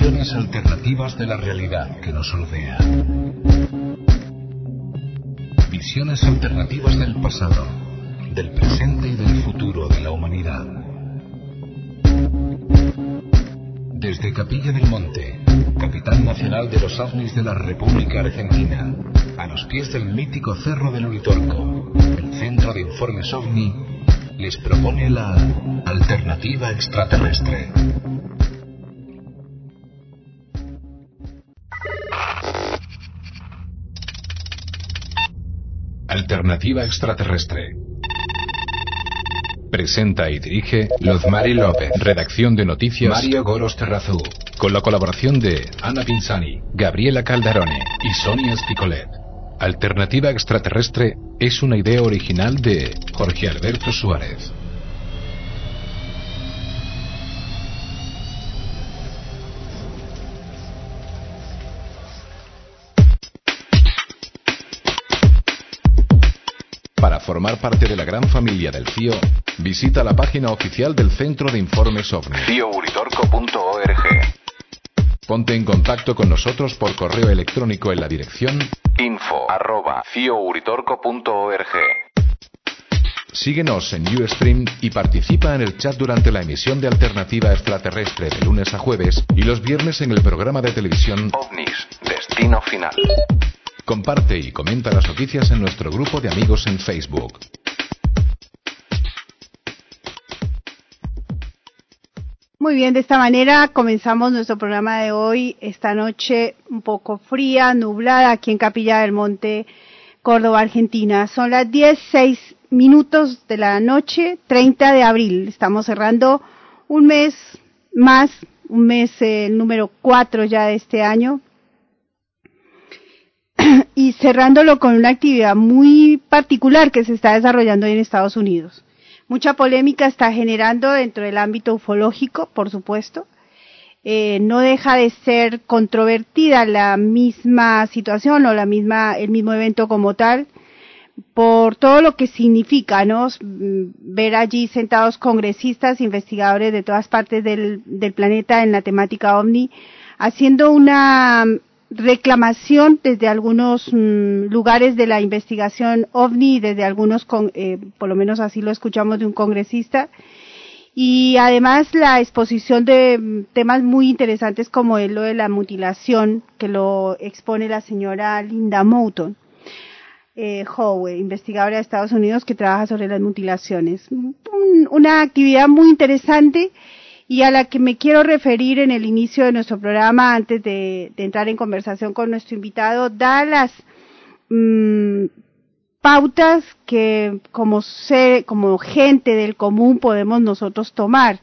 visiones alternativas de la realidad que nos rodea. Visiones alternativas del pasado, del presente y del futuro de la humanidad. Desde Capilla del Monte, capital nacional de los ovnis de la República Argentina, a los pies del mítico Cerro del Uritorco, el Centro de Informes OVNI les propone la alternativa extraterrestre. Alternativa extraterrestre. Presenta y dirige Lozmari López. Redacción de noticias Mario Goros Terrazú. Con la colaboración de Ana Pinzani, Gabriela Caldarone y Sonia Spicolet. Alternativa extraterrestre es una idea original de Jorge Alberto Suárez. Formar parte de la gran familia del CIO, visita la página oficial del Centro de Informes OVNI. CIOuritorco.org Ponte en contacto con nosotros por correo electrónico en la dirección info arroba ciouritorco.org. Síguenos en Ustream y participa en el chat durante la emisión de Alternativa Extraterrestre de lunes a jueves y los viernes en el programa de televisión OVNIS, Destino Final. Comparte y comenta las noticias en nuestro grupo de amigos en Facebook. Muy bien, de esta manera comenzamos nuestro programa de hoy, esta noche un poco fría, nublada, aquí en Capilla del Monte, Córdoba, Argentina. Son las 16 minutos de la noche, 30 de abril. Estamos cerrando un mes más, un mes eh, número 4 ya de este año. y cerrándolo con una actividad muy particular que se está desarrollando en Estados Unidos. Mucha polémica está generando dentro del ámbito ufológico, por supuesto. Eh, no deja de ser controvertida la misma situación o la misma, el mismo evento como tal, por todo lo que significa, ¿no? Ver allí sentados congresistas, investigadores de todas partes del, del planeta en la temática OVNI, haciendo una reclamación desde algunos mmm, lugares de la investigación OVNI, desde algunos, con, eh, por lo menos así lo escuchamos de un congresista, y además la exposición de mm, temas muy interesantes como es lo de la mutilación, que lo expone la señora Linda Mouton. Eh, Howe, investigadora de Estados Unidos que trabaja sobre las mutilaciones. Un, una actividad muy interesante y a la que me quiero referir en el inicio de nuestro programa antes de, entrar en conversación con nuestro invitado, da las mmm, pautas que como ser, como gente del común podemos nosotros tomar.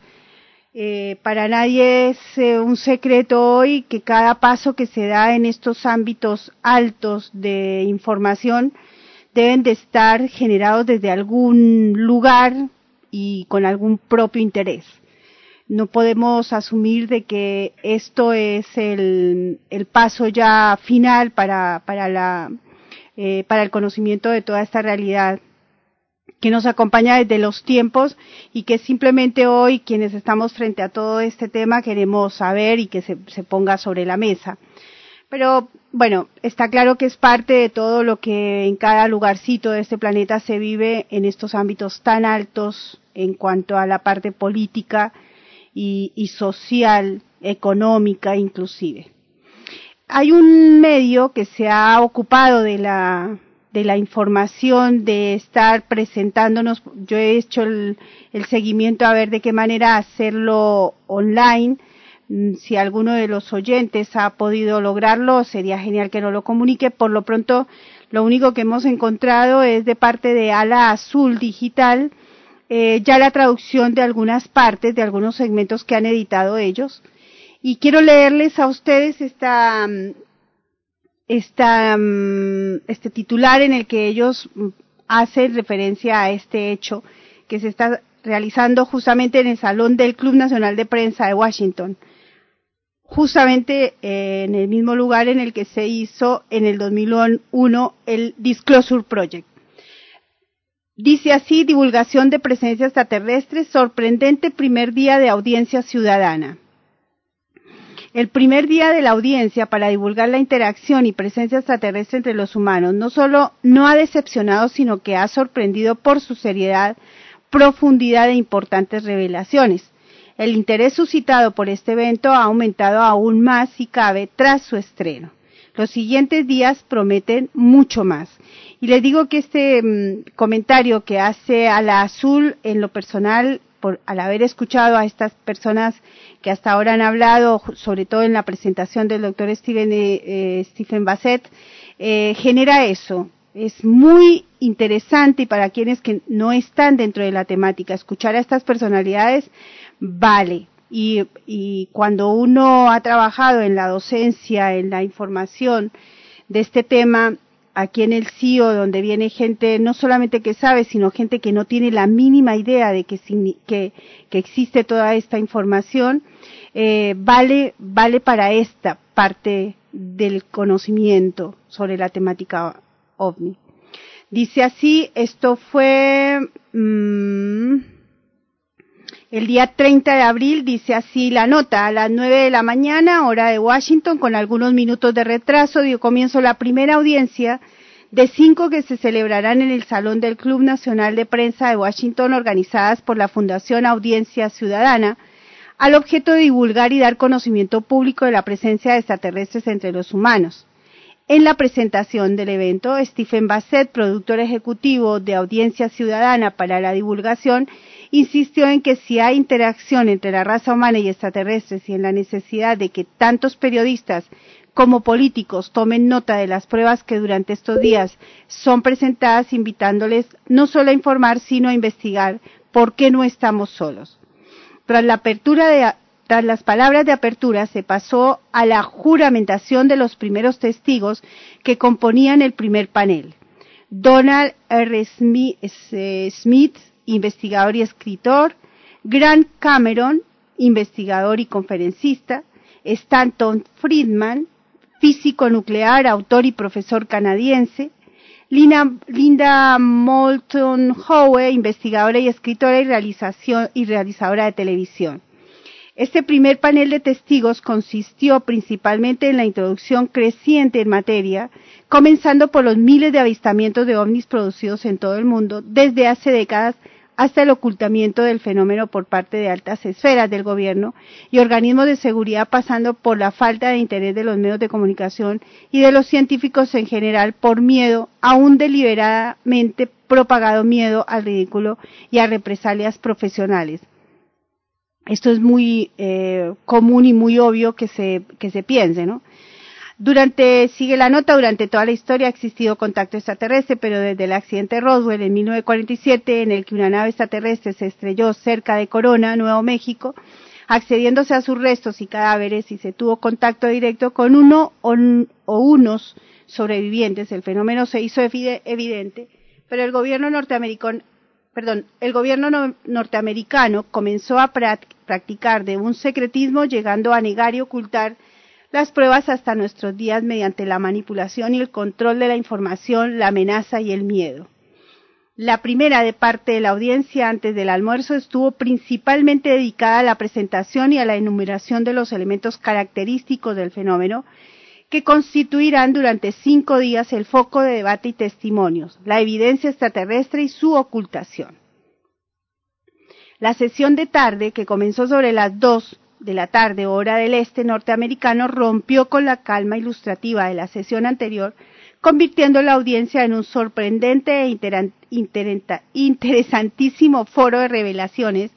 Eh, para nadie es eh, un secreto hoy que cada paso que se da en estos ámbitos altos de información deben de estar generados desde algún lugar y con algún propio interés no podemos asumir de que esto es el, el paso ya final para, para, la, eh, para el conocimiento de toda esta realidad que nos acompaña desde los tiempos y que simplemente hoy quienes estamos frente a todo este tema queremos saber y que se, se ponga sobre la mesa. Pero bueno, está claro que es parte de todo lo que en cada lugarcito de este planeta se vive en estos ámbitos tan altos en cuanto a la parte política y, y social, económica inclusive. Hay un medio que se ha ocupado de la de la información, de estar presentándonos. Yo he hecho el, el seguimiento a ver de qué manera hacerlo online Mm, si alguno de los oyentes ha podido lograrlo, sería genial que nos lo comunique. Por lo pronto, lo único que hemos encontrado es de parte de Ala Azul Digital, eh, ya la traducción de algunas partes, de algunos segmentos que han editado ellos. Y quiero leerles a ustedes esta, mm, esta, mm, este titular en el que ellos hacen referencia a este hecho que se está realizando justamente en el Salón del Club Nacional de Prensa de Washington justamente eh, en el mismo lugar en el que se hizo en el 2001 el Disclosure Project. Dice así, divulgación de presencia extraterrestre, sorprendente primer día de audiencia ciudadana. El primer día de la audiencia para divulgar la interacción y presencia extraterrestre entre los humanos no solo no ha decepcionado, sino que ha sorprendido por su seriedad, profundidad e importantes revelaciones. El interés suscitado por este evento ha aumentado aún más, si cabe, tras su estreno. Los siguientes días prometen mucho más. Y les digo que este mm, comentario que hace a la azul en lo personal, por, al haber escuchado a estas personas que hasta ahora han hablado, sobre todo en la presentación del doctor Steven, eh, eh, Stephen Bassett, eh, genera eso. Es muy interesante y para quienes que no están dentro de la temática, escuchar a estas personalidades vale. Y, y cuando uno ha trabajado en la docencia, en la información de este tema, aquí en el CIO, donde viene gente no solamente que sabe, sino gente que no tiene la mínima idea de que, que, que existe toda esta información, eh, vale, vale para esta parte del conocimiento sobre la temática ovni. Dice así, esto fue... Mmm, el día 30 de abril dice así la nota, a las 9 de la mañana, hora de Washington, con algunos minutos de retraso, dio comienzo la primera audiencia de cinco que se celebrarán en el Salón del Club Nacional de Prensa de Washington, organizadas por la Fundación Audiencia Ciudadana, al objeto de divulgar y dar conocimiento público de la presencia de extraterrestres entre los humanos. En la presentación del evento, Stephen Bassett, productor ejecutivo de Audiencia Ciudadana para la Divulgación, insistió en que si hay interacción entre la raza humana y extraterrestres y en la necesidad de que tantos periodistas como políticos tomen nota de las pruebas que durante estos días son presentadas, invitándoles no solo a informar, sino a investigar por qué no estamos solos. Tras la apertura de, tras las palabras de apertura se pasó a la juramentación de los primeros testigos que componían el primer panel. Donald R. Smith, investigador y escritor, Grant Cameron, investigador y conferencista, Stanton Friedman, físico nuclear, autor y profesor canadiense, Linda Moulton Howe, investigadora y escritora y, realización, y realizadora de televisión. Este primer panel de testigos consistió principalmente en la introducción creciente en materia, comenzando por los miles de avistamientos de ovnis producidos en todo el mundo desde hace décadas hasta el ocultamiento del fenómeno por parte de altas esferas del gobierno y organismos de seguridad, pasando por la falta de interés de los medios de comunicación y de los científicos en general por miedo, aún deliberadamente propagado miedo al ridículo y a represalias profesionales. Esto es muy eh, común y muy obvio que se, que se piense, ¿no? Durante, sigue la nota, durante toda la historia ha existido contacto extraterrestre, pero desde el accidente Roswell en 1947, en el que una nave extraterrestre se estrelló cerca de Corona, Nuevo México, accediéndose a sus restos y cadáveres y se tuvo contacto directo con uno o, unos sobrevivientes, el fenómeno se hizo evidente, pero el gobierno norteamericano perdón, el gobierno no, norteamericano comenzó a practicar de un secretismo llegando a negar y ocultar las pruebas hasta nuestros días mediante la manipulación y el control de la información, la amenaza y el miedo. La primera de parte de la audiencia antes del almuerzo estuvo principalmente dedicada a la presentación y a la enumeración de los elementos característicos del fenómeno que constituirán durante cinco días el foco de debate y testimonios, la evidencia extraterrestre y su ocultación. La sesión de tarde, que comenzó sobre las dos de la tarde, hora del este norteamericano, rompió con la calma ilustrativa de la sesión anterior, convirtiendo la audiencia en un sorprendente e interesantísimo foro de revelaciones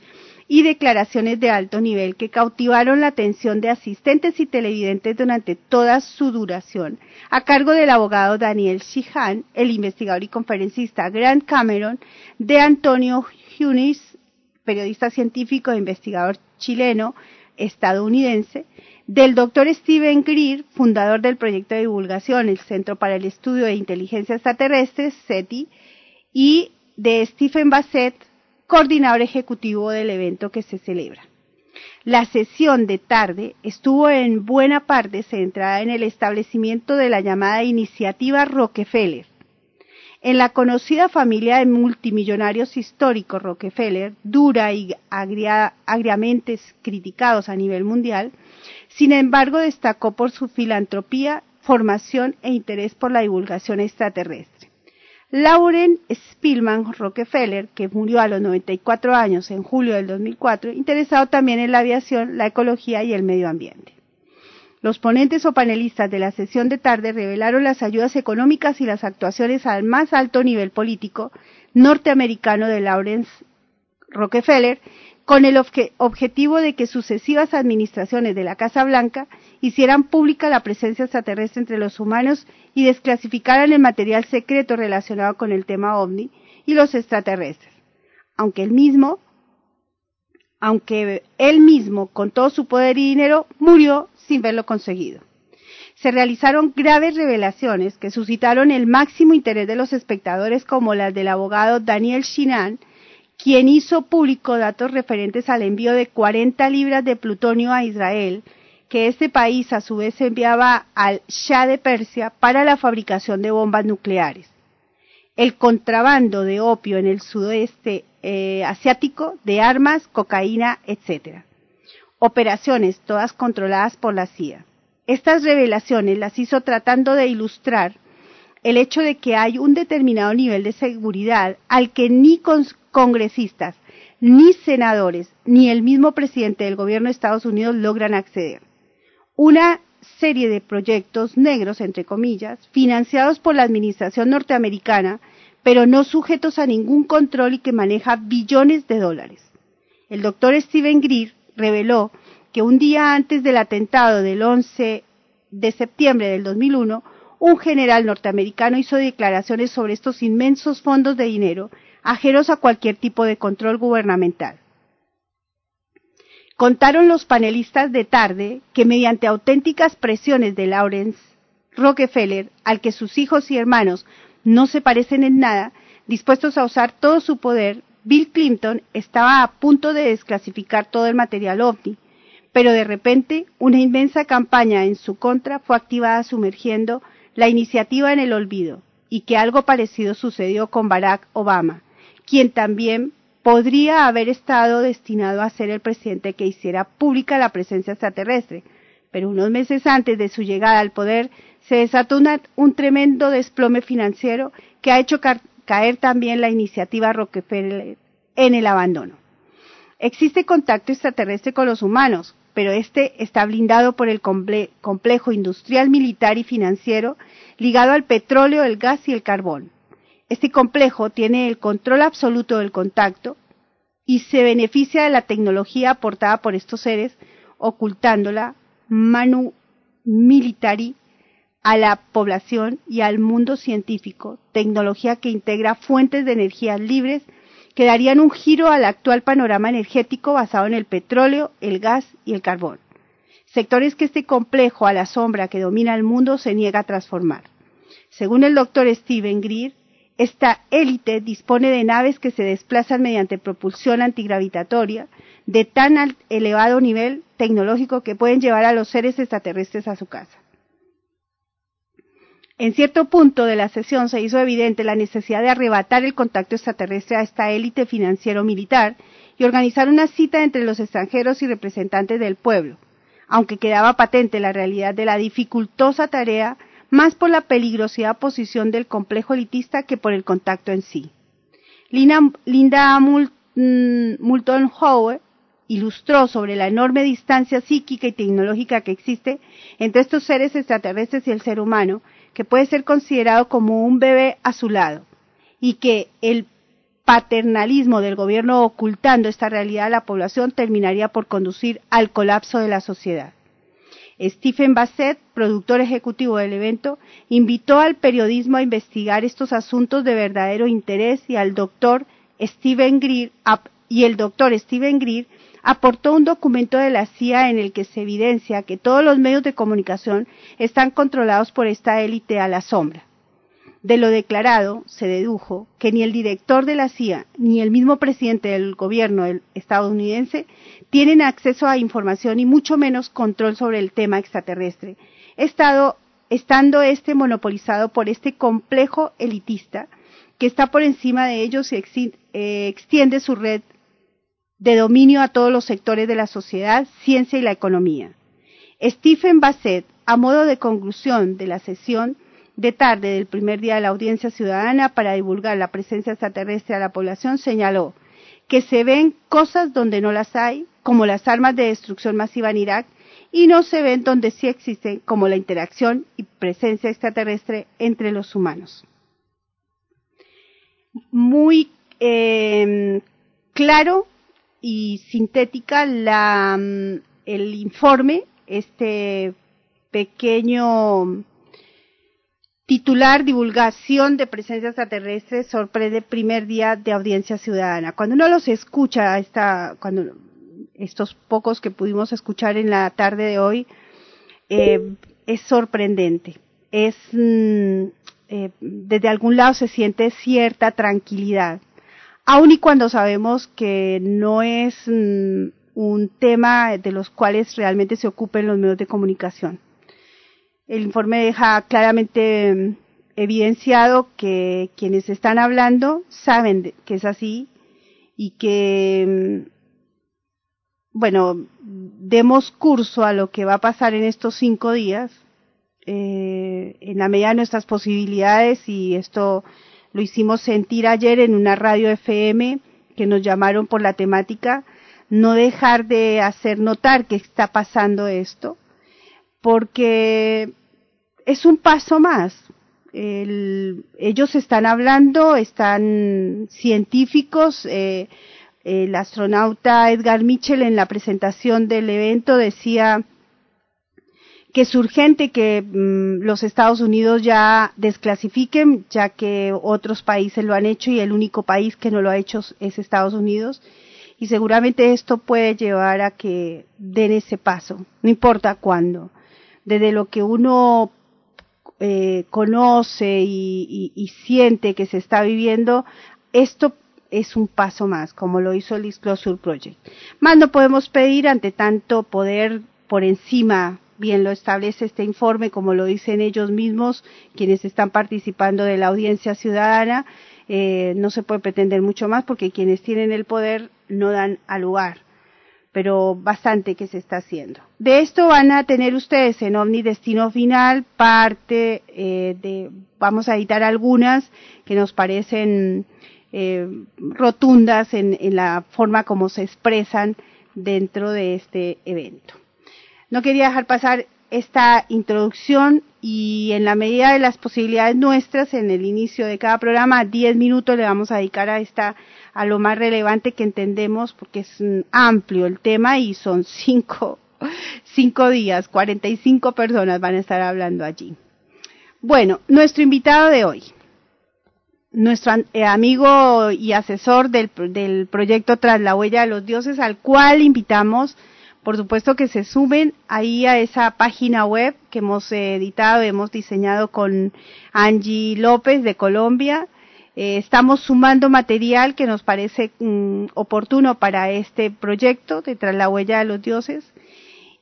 y declaraciones de alto nivel que cautivaron la atención de asistentes y televidentes durante toda su duración, a cargo del abogado Daniel Shihan, el investigador y conferencista Grant Cameron, de Antonio Hunis, periodista científico e investigador chileno, estadounidense, del doctor Steven Greer, fundador del proyecto de divulgación, el Centro para el Estudio de Inteligencia Extraterrestre, SETI, y de Stephen Bassett, coordinador ejecutivo del evento que se celebra. La sesión de tarde estuvo en buena parte centrada en el establecimiento de la llamada iniciativa Rockefeller. En la conocida familia de multimillonarios históricos Rockefeller, dura y agriamente criticados a nivel mundial, sin embargo destacó por su filantropía, formación e interés por la divulgación extraterrestre. Lauren Spillman Rockefeller, que murió a los 94 años en julio del 2004, interesado también en la aviación, la ecología y el medio ambiente. Los ponentes o panelistas de la sesión de tarde revelaron las ayudas económicas y las actuaciones al más alto nivel político norteamericano de Lawrence Rockefeller con el objetivo de que sucesivas administraciones de la Casa Blanca hicieran pública la presencia extraterrestre entre los humanos y desclasificaran el material secreto relacionado con el tema ovni y los extraterrestres. Aunque él mismo, aunque él mismo, con todo su poder y dinero, murió sin verlo conseguido. Se realizaron graves revelaciones que suscitaron el máximo interés de los espectadores como las del abogado Daniel Shinan, quien hizo público datos referentes al envío de 40 libras de plutonio a Israel, que este país a su vez enviaba al Shah de Persia para la fabricación de bombas nucleares. El contrabando de opio en el sudeste eh, asiático, de armas, cocaína, etc. Operaciones todas controladas por la CIA. Estas revelaciones las hizo tratando de ilustrar el hecho de que hay un determinado nivel de seguridad al que ni congresistas, ni senadores, ni el mismo presidente del gobierno de Estados Unidos logran acceder. Una serie de proyectos negros, entre comillas, financiados por la administración norteamericana, pero no sujetos a ningún control y que maneja billones de dólares. El doctor Steven Greer reveló que un día antes del atentado del 11 de septiembre del 2001, un general norteamericano hizo declaraciones sobre estos inmensos fondos de dinero ajenos a cualquier tipo de control gubernamental. Contaron los panelistas de tarde que mediante auténticas presiones de Lawrence Rockefeller, al que sus hijos y hermanos no se parecen en nada, dispuestos a usar todo su poder, Bill Clinton estaba a punto de desclasificar todo el material ovni, pero de repente una inmensa campaña en su contra fue activada sumergiendo la iniciativa en el olvido, y que algo parecido sucedió con Barack Obama, quien también podría haber estado destinado a ser el presidente que hiciera pública la presencia extraterrestre, pero unos meses antes de su llegada al poder se desató un tremendo desplome financiero que ha hecho caer también la iniciativa Rockefeller en el abandono. Existe contacto extraterrestre con los humanos, pero este está blindado por el complejo industrial, militar y financiero ligado al petróleo, el gas y el carbón. Este complejo tiene el control absoluto del contacto y se beneficia de la tecnología aportada por estos seres, ocultándola manu militari a la población y al mundo científico, tecnología que integra fuentes de energías libres que darían un giro al actual panorama energético basado en el petróleo, el gas y el carbón. Sectores que este complejo a la sombra que domina el mundo se niega a transformar. Según el doctor Steven Greer, esta élite dispone de naves que se desplazan mediante propulsión antigravitatoria de tan elevado nivel tecnológico que pueden llevar a los seres extraterrestres a su casa. En cierto punto de la sesión se hizo evidente la necesidad de arrebatar el contacto extraterrestre a esta élite financiero-militar y organizar una cita entre los extranjeros y representantes del pueblo, aunque quedaba patente la realidad de la dificultosa tarea más por la peligrosidad posición del complejo elitista que por el contacto en sí. Linda mm, Moulton Howe ilustró sobre la enorme distancia psíquica y tecnológica que existe entre estos seres extraterrestres y el ser humano, que puede ser considerado como un bebé a su lado, y que el paternalismo del gobierno ocultando esta realidad a la población terminaría por conducir al colapso de la sociedad. Stephen Bassett, productor ejecutivo del evento, invitó al periodismo a investigar estos asuntos de verdadero interés y al doctor Steven Greer y el doctor Steven Greer aportó un documento de la CIA en el que se evidencia que todos los medios de comunicación están controlados por esta élite a la sombra. De lo declarado, se dedujo que ni el director de la CIA ni el mismo presidente del gobierno estadounidense tienen acceso a información y mucho menos control sobre el tema extraterrestre, estado, estando este monopolizado por este complejo elitista que está por encima de ellos y eh, extiende su red de dominio a todos los sectores de la sociedad, ciencia y la economía. Stephen Bassett, a modo de conclusión de la sesión, de tarde del primer día de la audiencia ciudadana para divulgar la presencia extraterrestre a la población, señaló que se ven cosas donde no las hay, como las armas de destrucción masiva en Irak, y no se ven donde sí existen, como la interacción y presencia extraterrestre entre los humanos. Muy eh, claro y sintética la, mm, el informe, este pequeño titular divulgación de presencia extraterrestre sorprende primer día de audiencia ciudadana. Cuando uno los escucha, esta, cuando estos pocos que pudimos escuchar en la tarde de hoy, eh, es sorprendente. Es mm, eh, desde algún lado se siente cierta tranquilidad, aun y cuando sabemos que no es mm, un tema de los cuales realmente se ocupen los medios de comunicación. El informe deja claramente mm, evidenciado que quienes están hablando saben que es así y que, mm, bueno, demos curso a lo que va a pasar en estos cinco días, eh, en la medida de nuestras posibilidades, y esto lo hicimos sentir ayer en una radio FM que nos llamaron por la temática, no dejar de hacer notar que está pasando esto, porque es un paso más. ellos están hablando, están científicos. Eh, el astronauta Edgar Mitchell en la presentación del evento decía que es urgente que mm, los Estados Unidos ya desclasifiquen, ya que otros países lo han hecho y el único país que no lo ha hecho es Estados Unidos. Y seguramente esto puede llevar a que den ese paso, no importa cuándo. Desde lo que uno eh, conoce y, siente que se está viviendo, esto es un paso más, como lo hizo el Disclosure Project. Más no podemos pedir ante tanto poder por encima, bien lo establece este informe, como lo dicen ellos mismos, quienes están participando de la audiencia ciudadana, eh, no se puede pretender mucho más porque quienes tienen el poder no dan al lugar pero bastante que se está haciendo. De esto van a tener ustedes en Omni Destino Final parte eh, de, vamos a editar algunas que nos parecen eh, rotundas en la forma como se expresan dentro de este evento. No quería dejar pasar esta introducción y en la medida de las posibilidades nuestras, en el inicio de cada programa, 10 minutos le vamos a dedicar a esta a lo más relevante que entendemos porque es amplio el tema y son cinco, cinco días, 45 personas van a estar hablando allí. Bueno, nuestro invitado de hoy, nuestro eh, amigo y asesor del, del proyecto Tras la huella de los dioses, al cual invitamos, por supuesto que se sumen ahí a esa página web que hemos editado, hemos diseñado con Angie López de Colombia, eh, estamos sumando material que nos parece mm, oportuno para este proyecto de Tras la huella de los dioses.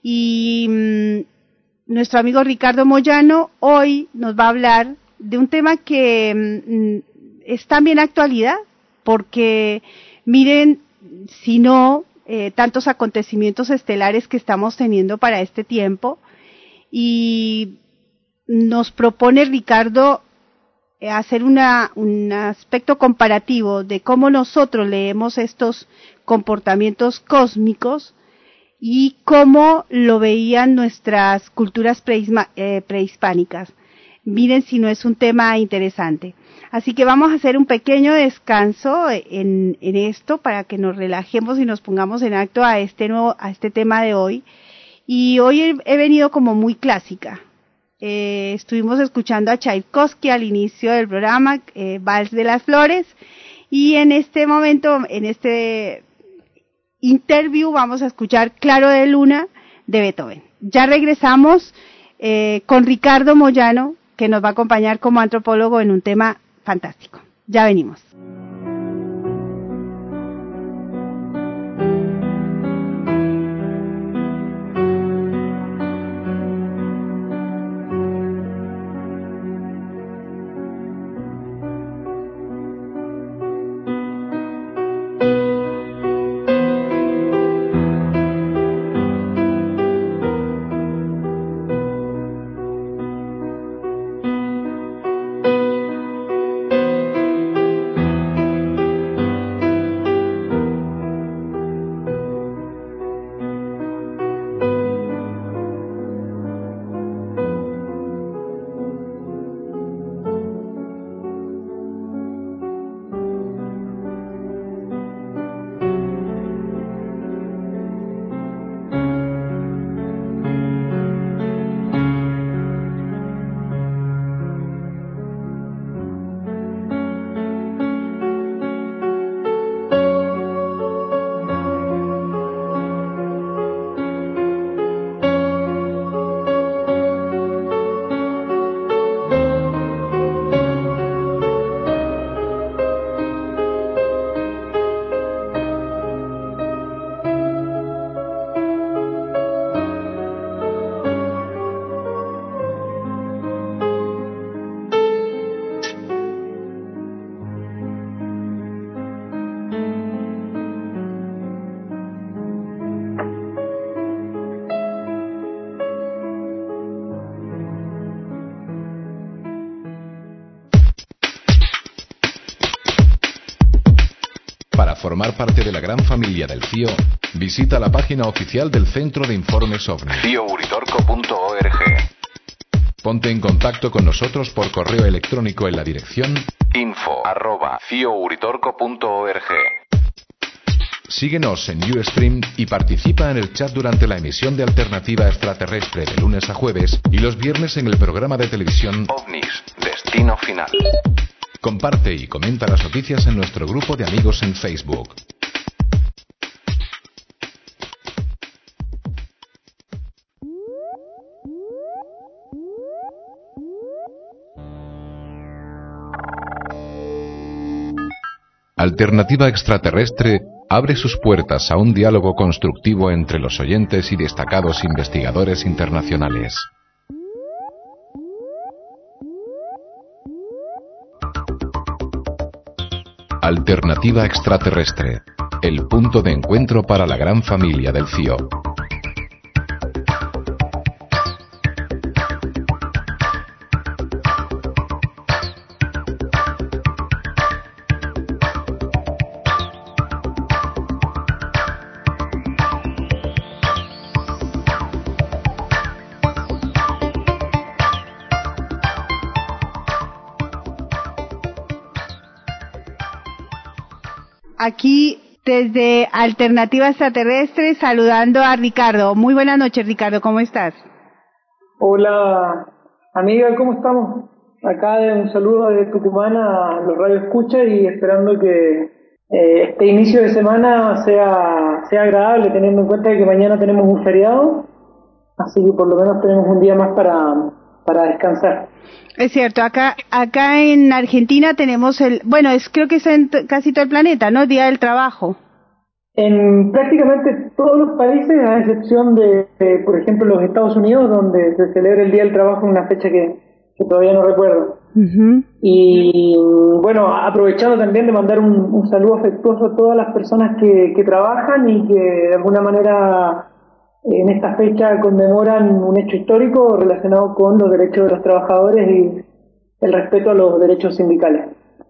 Y mm, nuestro amigo Ricardo Moyano hoy nos va a hablar de un tema que mm, es también actualidad, porque miren, si no, eh, tantos acontecimientos estelares que estamos teniendo para este tiempo y nos propone Ricardo eh, hacer una, un aspecto comparativo de cómo nosotros leemos estos comportamientos cósmicos y cómo lo veían nuestras culturas eh, prehispánicas. Miren si no es un tema interesante. Así que vamos a hacer un pequeño descanso en, esto para que nos relajemos y nos pongamos en acto a este nuevo, a este tema de hoy. Y hoy he, he venido como muy clásica. Eh, estuvimos escuchando a Tchaikovsky al inicio del programa, eh, Vals de las Flores, y en este momento, en este interview, vamos a escuchar Claro de Luna de Beethoven. Ya regresamos eh, con Ricardo Moyano, que nos va a acompañar como antropólogo en un tema fantástico. Ya venimos. Formar parte de la gran familia del CIO, visita la página oficial del Centro de Informes OVNI. CIOUritorco.org. Ponte en contacto con nosotros por correo electrónico en la dirección info Síguenos en Ustream y participa en el chat durante la emisión de Alternativa Extraterrestre de lunes a jueves y los viernes en el programa de televisión OVNIS, Destino Final. Comparte y comenta las noticias en nuestro grupo de amigos en Facebook. Alternativa Extraterrestre abre sus puertas a un diálogo constructivo entre los oyentes y destacados investigadores internacionales. Alternativa Extraterrestre, el punto de encuentro para la gran familia del CIO. Aquí desde Alternativa Extraterrestre saludando a Ricardo. Muy buenas noches, Ricardo, ¿cómo estás? Hola, amiga, ¿cómo estamos? Acá un saludo de Tucumán a los Radio Escucha y esperando que eh, este inicio de semana sea, sea agradable, teniendo en cuenta que mañana tenemos un feriado, así que por lo menos tenemos un día más para, para descansar. Es cierto, acá acá en Argentina tenemos el, bueno, es creo que es en casi todo el planeta, ¿no? Día del Trabajo. En prácticamente todos los países, a excepción de, por ejemplo, los Estados Unidos, donde se celebra el Día del Trabajo en una fecha que, todavía no recuerdo. Y bueno, aprovechando también de mandar un, saludo afectuoso a todas las personas que, que trabajan y que de alguna manera en esta fecha conmemoran un hecho histórico relacionado con los derechos de los trabajadores y el respeto a los derechos sindicales.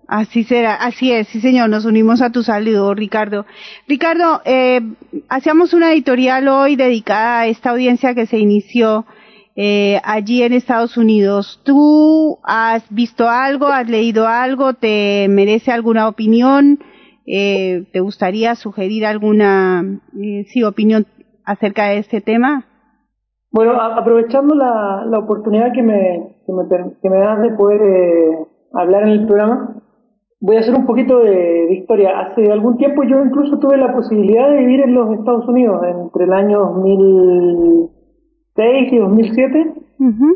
Así será, así es, sí señor, nos unimos a tu saludo, Ricardo. Ricardo, eh, hacíamos una editorial hoy dedicada a esta audiencia que se inició eh, allí en Estados Unidos. ¿Tú has visto algo, has leído algo, te merece alguna opinión? Eh, ¿Te gustaría sugerir alguna eh, sí, opinión acerca de este tema? Bueno, aprovechando la, la oportunidad que me, que me, que me das de poder eh, hablar en el programa, voy a hacer un poquito de, historia. Hace algún tiempo yo incluso tuve la posibilidad de vivir en los Estados Unidos, entre el año 2006 y 2007.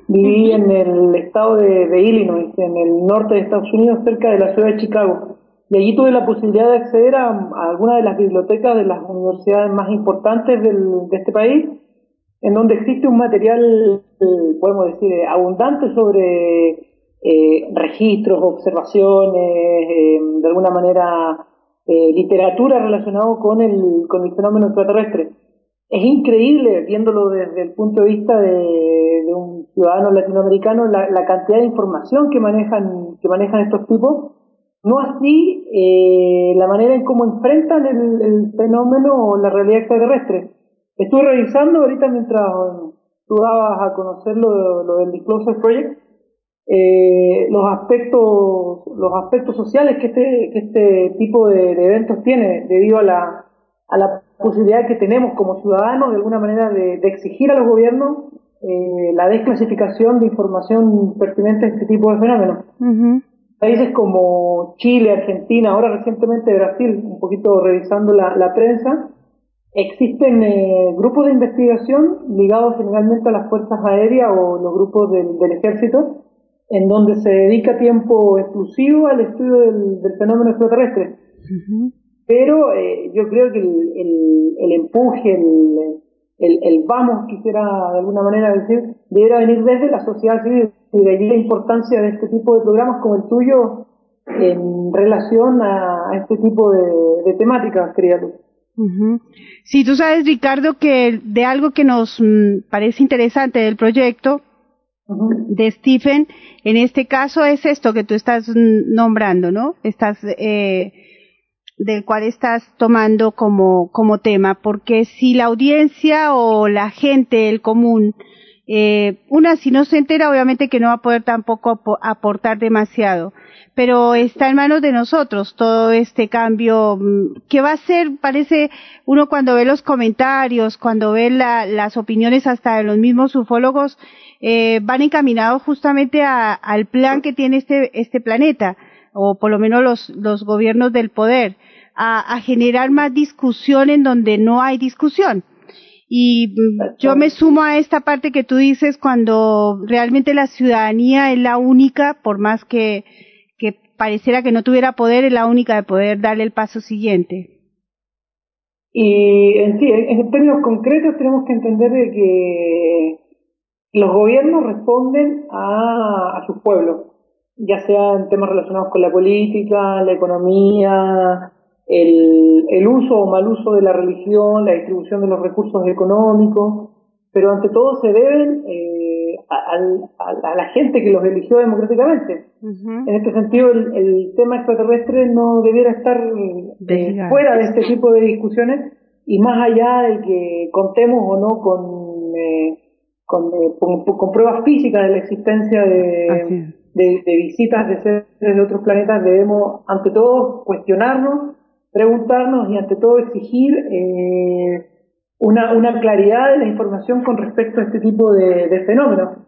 Viví en el estado de, Illinois, en el norte de Estados Unidos, cerca de la ciudad de Chicago. Y allí tuve la posibilidad de acceder a, algunas de las bibliotecas de las universidades más importantes del, de este país, en donde existe un material, eh, podemos decir, abundante sobre eh, registros, observaciones, eh, de alguna manera eh, literatura relacionado con el, con el fenómeno extraterrestre. Es increíble, viéndolo desde el punto de vista de, un ciudadano latinoamericano, la, la, cantidad de información que manejan, que manejan estos tipos, no así eh, la manera en cómo enfrentan el, el, fenómeno o la realidad extraterrestre. Estuve revisando ahorita mientras tú dabas a conocer lo, lo del Disclosure Project, eh, los aspectos los aspectos sociales que este, que este tipo de, eventos tiene debido a la, a la posibilidad que tenemos como ciudadanos de alguna manera de, exigir a los gobiernos eh, la desclasificación de información pertinente a este tipo de fenómenos. Países como Chile, Argentina, ahora recientemente Brasil, un poquito revisando la, la prensa, existen eh, grupos de investigación ligados generalmente a las fuerzas aéreas o los grupos del, del ejército en donde se dedica tiempo exclusivo al estudio del, fenómeno extraterrestre. Pero eh, yo creo que el, el, empuje, el, el, vamos, quisiera de alguna manera decir, debería venir desde la sociedad civil y de allí la importancia de este tipo de programas como el tuyo en relación a, este tipo de, temáticas, querida Luz. Sí, tú sabes, Ricardo, que de algo que nos mm, parece interesante del proyecto de Stephen, en este caso es esto que tú estás nombrando, ¿no? Estás, eh, del cual estás tomando como, como tema, porque si la audiencia o la gente, el común, eh, una si no se entera, obviamente que no va a poder tampoco aportar demasiado, pero está en manos de nosotros todo este cambio mm, que va a ser, parece, uno cuando ve los comentarios, cuando ve las opiniones hasta de los mismos ufólogos, eh, van encaminados justamente al plan que tiene este, este planeta, o por lo menos los, los gobiernos del poder, a, generar más discusión en donde no hay discusión. Y mm, yo me sumo a esta parte que tú dices cuando realmente la ciudadanía es la única, por más que, que pareciera que no tuviera poder, es la única de poder darle el paso siguiente. Y en sí, en términos concretos tenemos que entender de que los gobiernos responden a, a sus pueblos, ya sea en temas relacionados con la política, la economía, el, el uso o mal uso de la religión, la distribución de los recursos económicos, pero ante todo se deben eh, a, a, la gente que los eligió democráticamente. En este sentido, el, el, tema extraterrestre no debiera estar eh, fuera de este tipo de discusiones y más allá de que contemos o no con eh, eh, con, pruebas físicas de la existencia de, de, visitas de seres de otros planetas, debemos ante todo cuestionarnos, preguntarnos y ante todo exigir eh, una, una claridad de la información con respecto a este tipo de, fenómenos.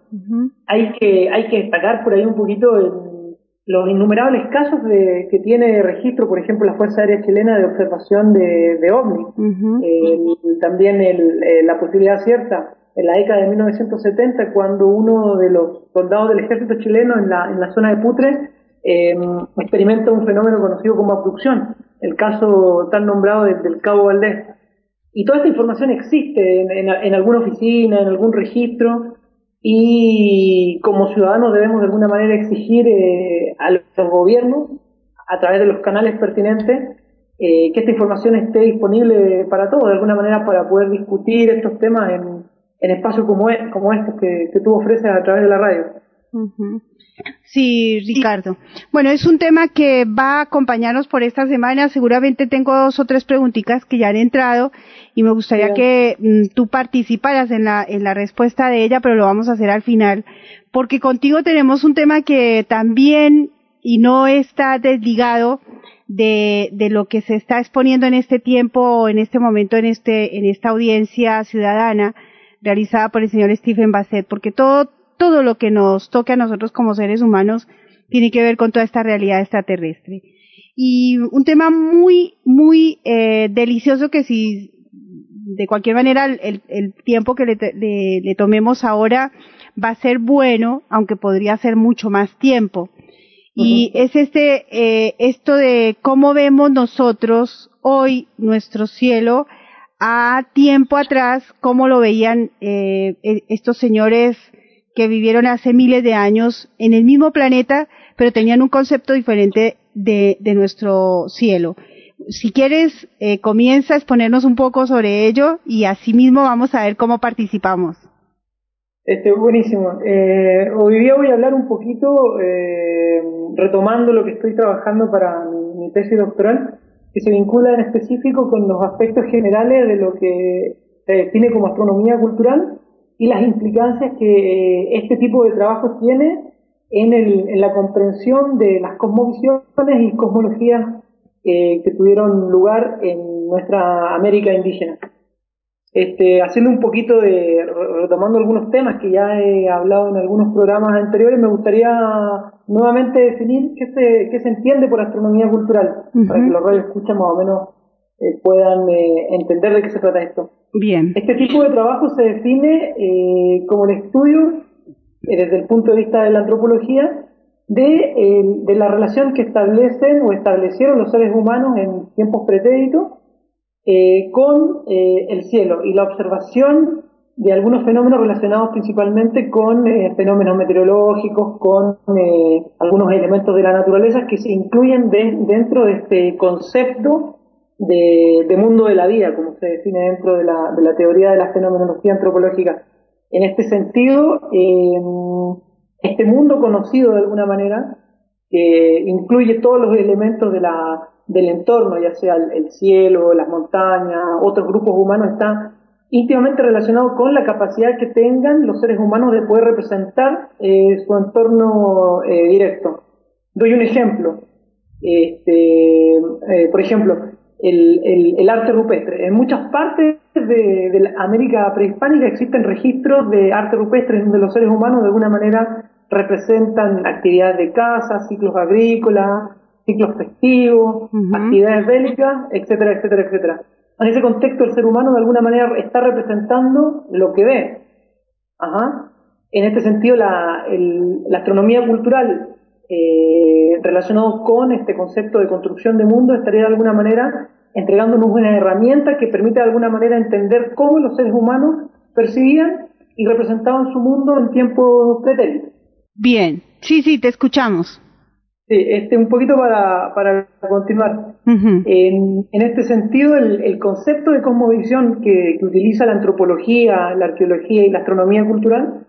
hay, que, hay que destacar por ahí un poquito los innumerables casos de, que tiene registro, por ejemplo, la Fuerza Aérea Chilena de observación de, de OVNI. también el, eh, la posibilidad cierta en la década de 1970, cuando uno de los soldados del ejército chileno en la, en la zona de Putre eh, experimenta un fenómeno conocido como abducción, el caso tan nombrado del Cabo Valdés. Y toda esta información existe en, en, alguna oficina, en algún registro, y como ciudadanos debemos de alguna manera exigir eh, a los gobiernos, a través de los canales pertinentes, eh, que esta información esté disponible para todos, de alguna manera para poder discutir estos temas en, en espacios como, es, como estos que, que tú ofreces a través de la radio. Sí, Ricardo. Bueno, es un tema que va a acompañarnos por esta semana. Seguramente tengo dos o tres preguntitas que ya han entrado y me gustaría que mm, tú participaras en la, en la respuesta de ella, pero lo vamos a hacer al final. Porque contigo tenemos un tema que también, y no está desligado de, de lo que se está exponiendo en este tiempo, en este momento, en este, en esta audiencia ciudadana realizada por el señor Stephen Bassett, porque todo, todo lo que nos toque a nosotros como seres humanos tiene que ver con toda esta realidad extraterrestre. Y un tema muy, muy eh, delicioso que si de cualquier manera el, el tiempo que le, le, le, tomemos ahora va a ser bueno, aunque podría ser mucho más tiempo. Y uh -huh. es este, eh, esto de cómo vemos nosotros hoy nuestro cielo a tiempo atrás, cómo lo veían eh, estos señores que vivieron hace miles de años en el mismo planeta, pero tenían un concepto diferente de, nuestro cielo. Si quieres, eh, comienza a exponernos un poco sobre ello y así mismo vamos a ver cómo participamos. Este, buenísimo. Eh, hoy día voy a hablar un poquito, eh, retomando lo que estoy trabajando para mi, mi, tesis doctoral, que se vincula en específico con los aspectos generales de lo que se define como astronomía cultural y las implicancias que este tipo de trabajo tiene en, el, en la comprensión de las cosmovisiones y cosmologías eh, que tuvieron lugar en nuestra América indígena. Este, haciendo un poquito de, retomando algunos temas que ya he hablado en algunos programas anteriores, me gustaría nuevamente definir qué se, qué se entiende por astronomía cultural, uh -huh. para que los radios escuchan más o menos eh, puedan eh, entender de qué se trata esto. Bien. Este tipo de trabajo se define eh, como el estudio, eh, desde el punto de vista de la antropología, de, eh, de la relación que establecen o establecieron los seres humanos en tiempos pretéritos con el cielo y la observación de algunos fenómenos relacionados principalmente con fenómenos meteorológicos, con algunos elementos de la naturaleza que se incluyen de, dentro de este concepto de, de, mundo de la vida, como se define dentro de la, de teoría de la fenomenología antropológica. En este sentido, eh, este mundo conocido de alguna manera, que incluye todos los elementos de la, del entorno, ya sea el, el, cielo, las montañas, otros grupos humanos, está íntimamente relacionado con la capacidad que tengan los seres humanos de poder representar eh, su entorno eh, directo. Doy un ejemplo. Este, eh, por ejemplo, el, el, el, arte rupestre. En muchas partes de, de, la América prehispánica existen registros de arte rupestre donde los seres humanos de alguna manera representan actividades de caza, ciclos agrícolas, ciclos festivos, uh -huh. actividades bélicas, etcétera, etcétera, etcétera. En ese contexto el ser humano de alguna manera está representando lo que ve. Ajá. En este sentido la, el, la astronomía cultural eh, relacionado con este concepto de construcción de mundo estaría de alguna manera entregándonos una herramienta que permite de alguna manera entender cómo los seres humanos percibían y representaban su mundo en tiempos pretéritos. Bien, sí, sí, te escuchamos. Sí, este, un poquito para, para continuar. Uh -huh. en, en, este sentido, el, el, concepto de cosmovisión que, que, utiliza la antropología, la arqueología y la astronomía cultural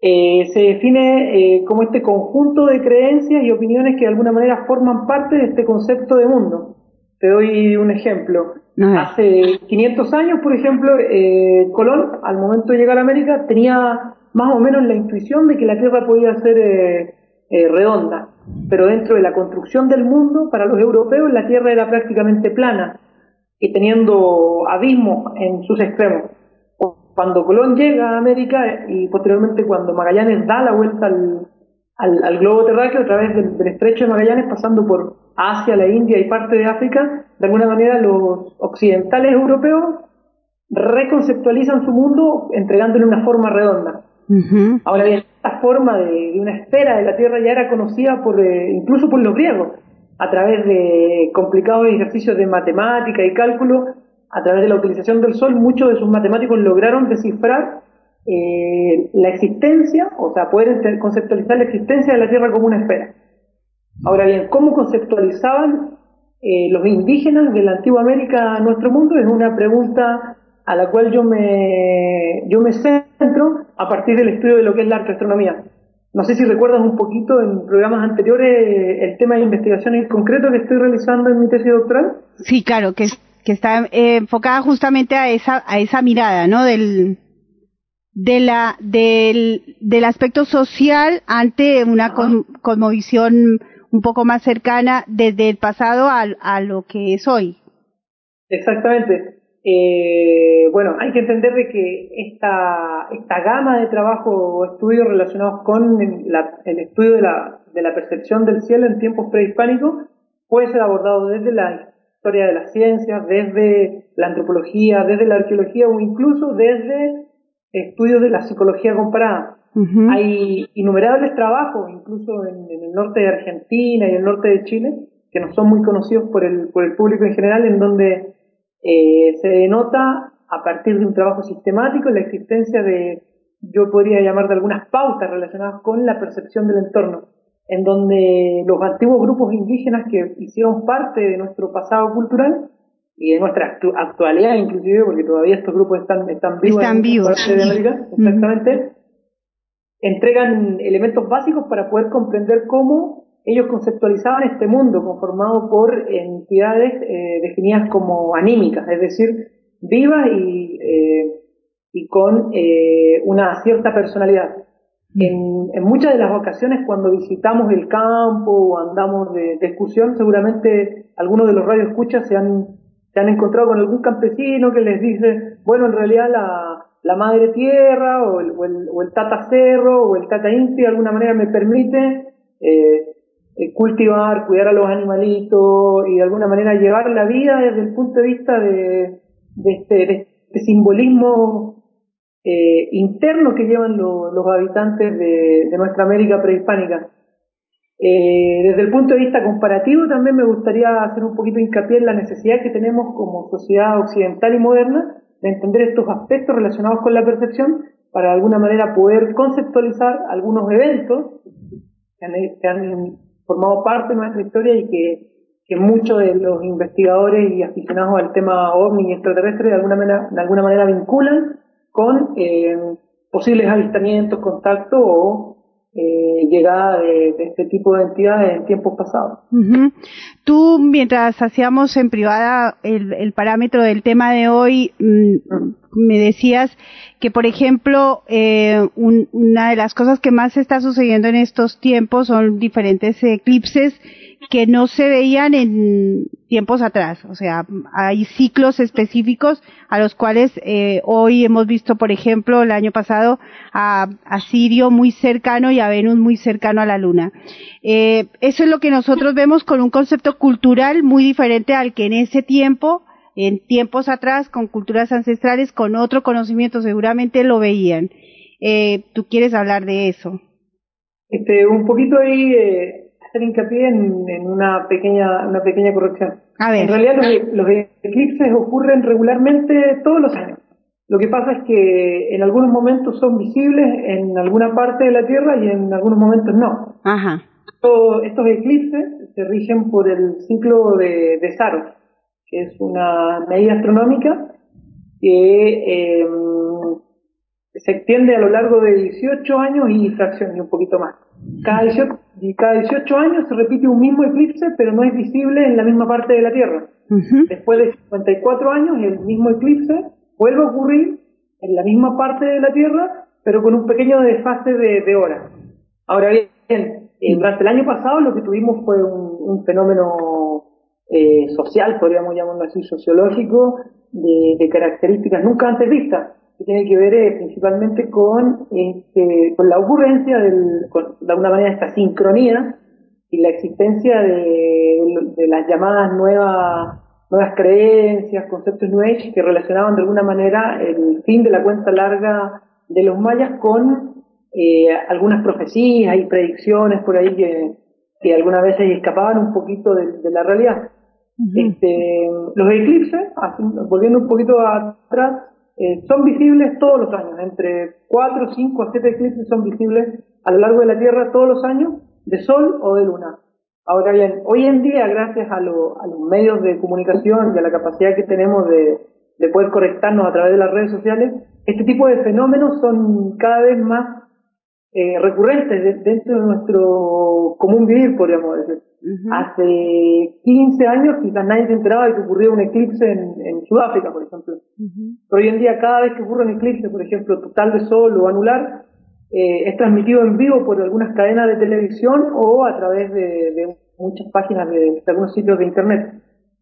eh, se define eh, como este conjunto de creencias y opiniones que de alguna manera forman parte de este concepto de mundo. Te doy un ejemplo. Hace 500 años, por ejemplo, eh, Colón, al momento de llegar a América, tenía más o menos la intuición de que la Tierra podía ser eh, eh, redonda, pero dentro de la construcción del mundo, para los europeos, la Tierra era prácticamente plana y teniendo abismos en sus extremos. Cuando Colón llega a América y posteriormente cuando Magallanes da la vuelta al, al, al globo terráqueo a través del, del estrecho de Magallanes, pasando por Asia, la India y parte de África, de alguna manera los occidentales europeos reconceptualizan su mundo entregándole una forma redonda. Uh -huh. Ahora bien, esta forma de, de, una esfera de la Tierra ya era conocida por eh, incluso por los griegos, a través de complicados ejercicios de matemática y cálculo, a través de la utilización del Sol, muchos de sus matemáticos lograron descifrar eh, la existencia, o sea, poder conceptualizar la existencia de la Tierra como una esfera. Ahora bien, ¿cómo conceptualizaban eh, los indígenas de la antigua América a nuestro mundo? Es una pregunta a la cual yo me, yo me centro a partir del estudio de lo que es la arqueastronomía. No sé si recuerdas un poquito en programas anteriores el tema de investigación en concreto que estoy realizando en mi tesis doctoral. Sí, claro, que, que está eh, enfocada justamente a esa, a esa mirada, ¿no? Del, de la, del, del aspecto social ante una cosmovisión un poco más cercana desde el pasado a, a lo que es hoy. Exactamente. Eh, bueno, hay que entender de que esta, esta gama de trabajo o estudios relacionados con el estudio de la, de la percepción del cielo en tiempos prehispánicos puede ser abordado desde la historia de las ciencias, desde la antropología, desde la arqueología o incluso desde estudios de la psicología comparada. Hay innumerables trabajos, incluso en, en, el norte de Argentina y el norte de Chile, que no son muy conocidos por el, por el público en general, en donde eh, se denota a partir de un trabajo sistemático la existencia de, yo podría llamar de algunas pautas relacionadas con la percepción del entorno, en donde los antiguos grupos indígenas que hicieron parte de nuestro pasado cultural y de nuestra actualidad inclusive, porque todavía estos grupos están, están vivos están en parte de América, exactamente, entregan elementos básicos para poder comprender cómo ellos conceptualizaban este mundo conformado por entidades eh, definidas como anímicas, es decir, vivas y, eh, y con eh, una cierta personalidad. En, en, muchas de las ocasiones cuando visitamos el campo o andamos de, excursión, seguramente algunos de los radioescuchas se han, se han encontrado con algún campesino que les dice, bueno, en realidad la, la madre tierra o el, o el, o el tata cerro o el tata inti de alguna manera me permite eh, eh, cultivar, cuidar a los animalitos y de alguna manera llevar la vida desde el punto de vista de, de, este, de este, simbolismo eh, interno que llevan los habitantes de, nuestra América prehispánica. Eh, desde el punto de vista comparativo también me gustaría hacer un poquito hincapié en la necesidad que tenemos como sociedad occidental y moderna de entender estos aspectos relacionados con la percepción para de alguna manera poder conceptualizar algunos eventos que han, formado parte de nuestra historia y que, que muchos de los investigadores y aficionados al tema ovni y extraterrestre de alguna manera, de alguna manera vinculan con eh, posibles avistamientos, contactos o eh, llegada de, de, este tipo de entidades en tiempos pasados. Uh -huh. Tú, mientras hacíamos en privada el, el, parámetro del tema de hoy, mmm, uh -huh. Me decías que, por ejemplo, eh, un, una de las cosas que más está sucediendo en estos tiempos son diferentes eclipses que no se veían en tiempos atrás. O sea, hay ciclos específicos a los cuales eh, hoy hemos visto, por ejemplo, el año pasado a, Sirio muy cercano y a Venus muy cercano a la Luna. Eh, eso es lo que nosotros vemos con un concepto cultural muy diferente al que en ese tiempo, en tiempos atrás, con culturas ancestrales, con otro conocimiento, seguramente lo veían. Eh, ¿Tú quieres hablar de eso? Este, un poquito ahí eh, hacer hincapié en, en, una pequeña una pequeña corrección. A ver. En realidad los, los, eclipses ocurren regularmente todos los años. Lo que pasa es que en algunos momentos son visibles en alguna parte de la Tierra y en algunos momentos no. Ajá. Estos, estos eclipses se rigen por el ciclo de, de Saros, que es una medida astronómica que eh, se extiende a lo largo de 18 años y fracción y un poquito más. Cada 18, y cada 18 años se repite un mismo eclipse, pero no es visible en la misma parte de la Tierra. Uh -huh. Después de 54 años, el mismo eclipse vuelve a ocurrir en la misma parte de la Tierra, pero con un pequeño desfase de, de horas. Ahora bien, eh, durante el año pasado lo que tuvimos fue un, un fenómeno eh, social, podríamos llamarlo así, sociológico, de, características nunca antes vistas que tiene que ver eh, principalmente con, este, con la ocurrencia, del, con, de alguna manera, esta sincronía y la existencia de, las llamadas nuevas, nuevas creencias, conceptos New Age que relacionaban de alguna manera el fin de la cuenta larga de los mayas con eh, algunas profecías y predicciones por ahí que, que algunas veces escapaban un poquito de la realidad. Este, los eclipses, volviendo un poquito atrás, eh, son visibles todos los años, entre 4, 5 a 7 eclipses son visibles a lo largo de la Tierra todos los años, de Sol o de Luna. Ahora bien, hoy en día, gracias a, los medios de comunicación y a la capacidad que tenemos de, de poder conectarnos a través de las redes sociales, este tipo de fenómenos son cada vez más eh, recurrentes dentro de nuestro común vivir, podríamos decir. Hace 15 años quizás nadie se enteraba de que ocurría un eclipse en, Sudáfrica, por ejemplo. Pero hoy en día cada vez que ocurre un eclipse, por ejemplo, total de sol o anular, eh, es transmitido en vivo por algunas cadenas de televisión o a través de, muchas páginas de, algunos sitios de internet.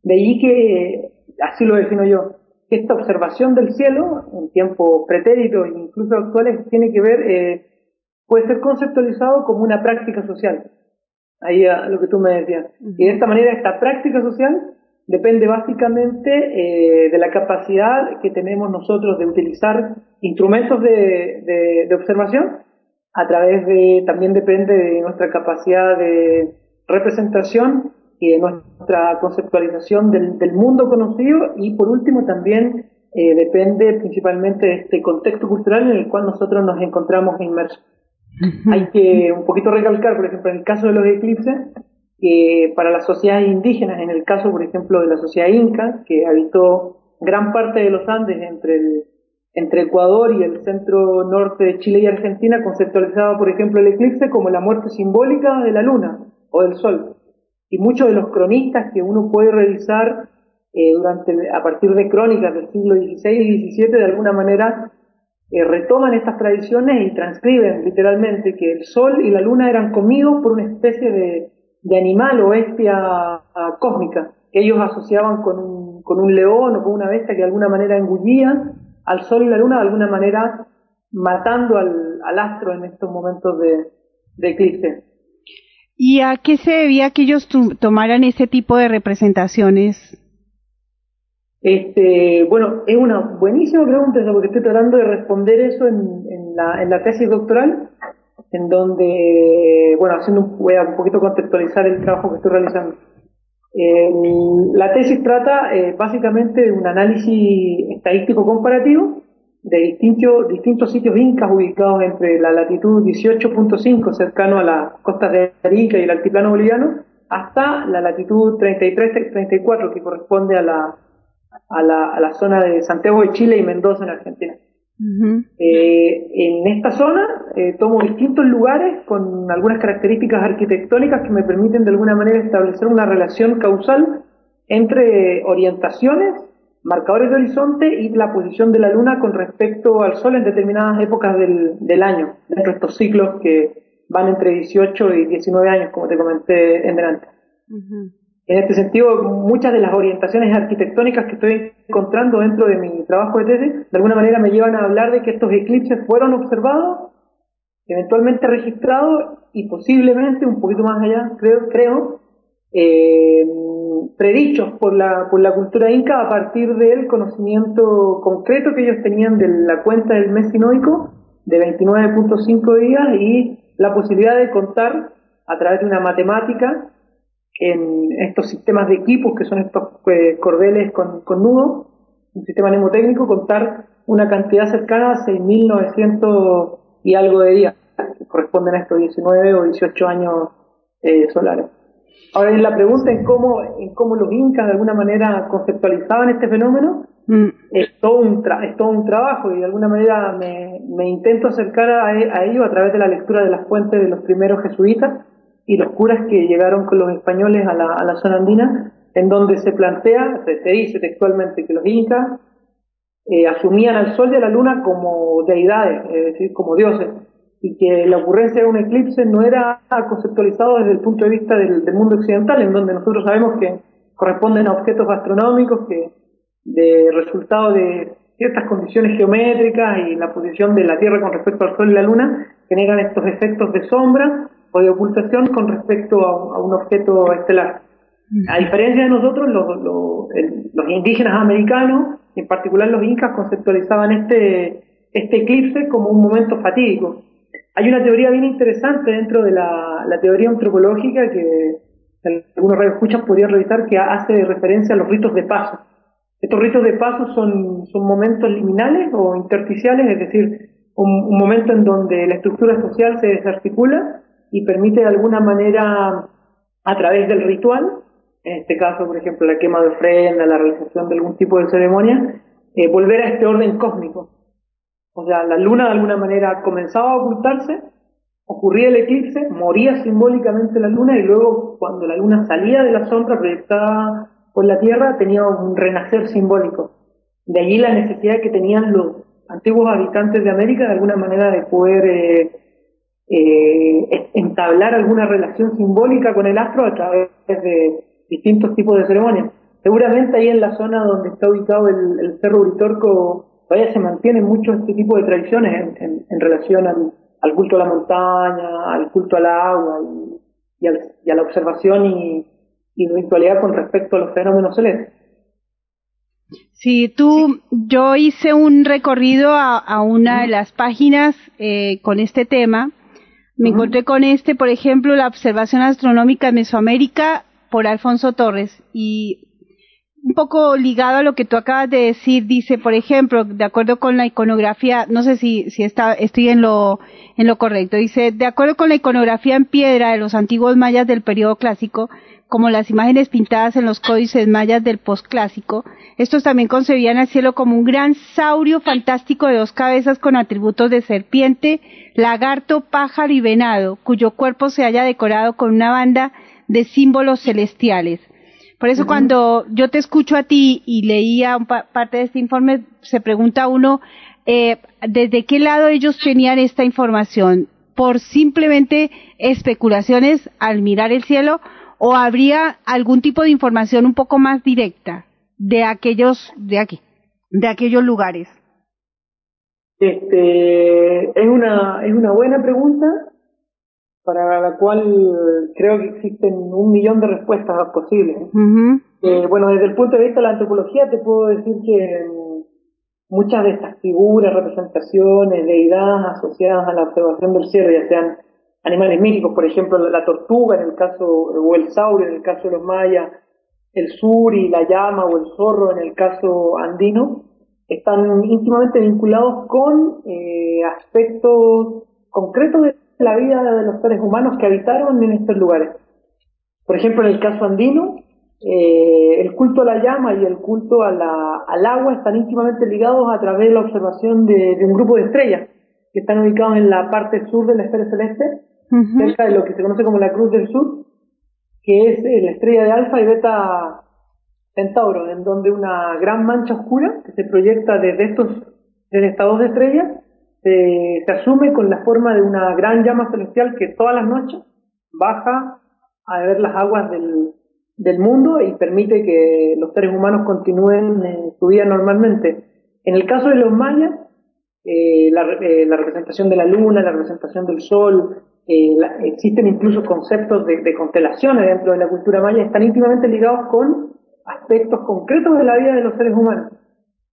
De ahí que, así lo defino yo, que esta observación del cielo en tiempos pretéritos e incluso actuales tiene que ver eh, puede ser conceptualizado como una práctica social. Ahí a lo que tú me decías. Y de esta manera, esta práctica social depende básicamente eh, de la capacidad que tenemos nosotros de utilizar instrumentos de, de, observación, a través de, también depende de nuestra capacidad de representación y de nuestra conceptualización del, del mundo conocido y por último también eh, depende principalmente de este contexto cultural en el cual nosotros nos encontramos inmersos. Hay que un poquito recalcar, por ejemplo, en el caso de los eclipses, que para las sociedades indígenas, en el caso, por ejemplo, de la sociedad inca, que habitó gran parte de los Andes entre el, entre Ecuador y el centro norte de Chile y Argentina, conceptualizaba, por ejemplo, el eclipse como la muerte simbólica de la luna o del sol. Y muchos de los cronistas que uno puede revisar eh, durante, a partir de crónicas del siglo XVI y XVII, de alguna manera eh, retoman estas tradiciones y transcriben literalmente que el sol y la luna eran comidos por una especie de, animal o bestia ah, cósmica que ellos asociaban con un, con un león o con una bestia que de alguna manera engullía al sol y la luna de alguna manera matando al, astro en estos momentos de, de eclipse. ¿Y a qué se debía que ellos tomaran ese tipo de representaciones? Este, bueno, es una buenísima pregunta porque estoy tratando de responder eso en, la, en la tesis doctoral, en donde, bueno, haciendo un, voy a un poquito contextualizar el trabajo que estoy realizando. la tesis trata eh, básicamente de un análisis estadístico comparativo de distintos, distintos sitios incas ubicados entre la latitud 18.5 cercano a las costas de Arica y el altiplano boliviano hasta la latitud 33-34 que corresponde a la a la, a la zona de Santiago de Chile y Mendoza en Argentina. eh, en esta zona eh, tomo distintos lugares con algunas características arquitectónicas que me permiten de alguna manera establecer una relación causal entre orientaciones, marcadores de horizonte y la posición de la luna con respecto al sol en determinadas épocas del, del año, dentro de estos ciclos que van entre 18 y 19 años, como te comenté en delante. En este sentido, muchas de las orientaciones arquitectónicas que estoy encontrando dentro de mi trabajo de tesis, de alguna manera me llevan a hablar de que estos eclipses fueron observados, eventualmente registrados y posiblemente, un poquito más allá, creo, creo eh, predichos por la, por la cultura inca a partir del conocimiento concreto que ellos tenían de la cuenta del mes sinoico de 29.5 días y la posibilidad de contar a través de una matemática en estos sistemas de equipos que son estos eh, cordeles con, con nudo, un sistema mnemotécnico, contar una cantidad cercana a 6.900 y algo de días, que corresponden a estos 19 o 18 años eh, solares. Ahora, la pregunta en cómo, en cómo los incas de alguna manera conceptualizaban este fenómeno, mm. es, todo un es todo un trabajo y de alguna manera me, me intento acercar a, a ello a través de la lectura de las fuentes de los primeros jesuitas, y los curas que llegaron con los españoles a la, a la zona andina, en donde se plantea, se, dice textualmente que los incas eh, asumían al sol y a la luna como deidades, es decir, como dioses, y que la ocurrencia de un eclipse no era conceptualizado desde el punto de vista del, mundo occidental, en donde nosotros sabemos que corresponden a objetos astronómicos que de resultado de ciertas condiciones geométricas y la posición de la Tierra con respecto al Sol y la Luna generan estos efectos de sombra o de ocultación con respecto a, un objeto estelar. A diferencia de nosotros, los, los, indígenas americanos, en particular los incas, conceptualizaban este, este eclipse como un momento fatídico. Hay una teoría bien interesante dentro de la, la teoría antropológica que algunos radioescuchas podrían revisar que hace referencia a los ritos de paso. Estos ritos de paso son, son momentos liminales o intersticiales, es decir, un, momento en donde la estructura social se desarticula y permite de alguna manera, a través del ritual, en este caso, por ejemplo, la quema de ofrenda, la realización de algún tipo de ceremonia, eh, volver a este orden cósmico. O sea, la luna de alguna manera comenzaba a ocultarse, ocurría el eclipse, moría simbólicamente la luna y luego cuando la luna salía de la sombra proyectada por la Tierra tenía un renacer simbólico. De allí la necesidad que tenían los antiguos habitantes de América de alguna manera de poder eh, eh, entablar alguna relación simbólica con el astro a través de distintos tipos de ceremonias. Seguramente ahí en la zona donde está ubicado el, Cerro Uritorco todavía se mantiene mucho este tipo de tradiciones en, relación al, culto a la montaña, al culto al agua y, a la observación y, y ritualidad con respecto a los fenómenos celestes. Sí, tú, yo hice un recorrido a, una de las páginas eh, con este tema. Me encontré con este, por ejemplo, la observación astronómica en Mesoamérica por Alfonso Torres y un poco ligado a lo que tú acabas de decir, dice, por ejemplo, de acuerdo con la iconografía, no sé si, si está, estoy en lo, en lo correcto, dice, de acuerdo con la iconografía en piedra de los antiguos mayas del periodo clásico, como las imágenes pintadas en los códices mayas del posclásico, estos también concebían al cielo como un gran saurio fantástico de dos cabezas con atributos de serpiente, lagarto, pájaro y venado, cuyo cuerpo se haya decorado con una banda de símbolos celestiales. Por eso cuando yo te escucho a ti y leía parte de este informe, se pregunta uno, eh, ¿desde qué lado ellos tenían esta información? ¿Por simplemente especulaciones al mirar el cielo o habría algún tipo de información un poco más directa de aquellos de aquí, de aquellos lugares? Este, es una es una buena pregunta para la cual creo que existen un millón de respuestas posibles. Eh, bueno, desde el punto de vista de la antropología te puedo decir que muchas de estas figuras, representaciones, deidades asociadas a la observación del cielo, ya sean animales míticos, por ejemplo, la tortuga en el caso, o el saurio en el caso de los mayas, el suri, la llama o el zorro en el caso andino, están íntimamente vinculados con eh, aspectos concretos de la vida de los seres humanos que habitaron en estos lugares. Por ejemplo, en el caso andino, eh, el culto a la llama y el culto al agua están íntimamente ligados a través de la observación de, de un grupo de estrellas que están ubicados en la parte sur de la esfera celeste cerca de lo que se conoce como la Cruz del Sur, que es eh, la estrella de Alfa y Beta Centauro, en donde una gran mancha oscura que se proyecta desde estos, desde estas dos estrellas, se, asume con la forma de una gran llama celestial que todas las noches baja a ver las aguas del, del mundo y permite que los seres humanos continúen eh, su vida normalmente. En el caso de los mayas, eh, la, eh, la, representación de la luna, la representación del sol, eh, existen incluso conceptos de, constelaciones dentro de la cultura maya, están íntimamente ligados con aspectos concretos de la vida de los seres humanos.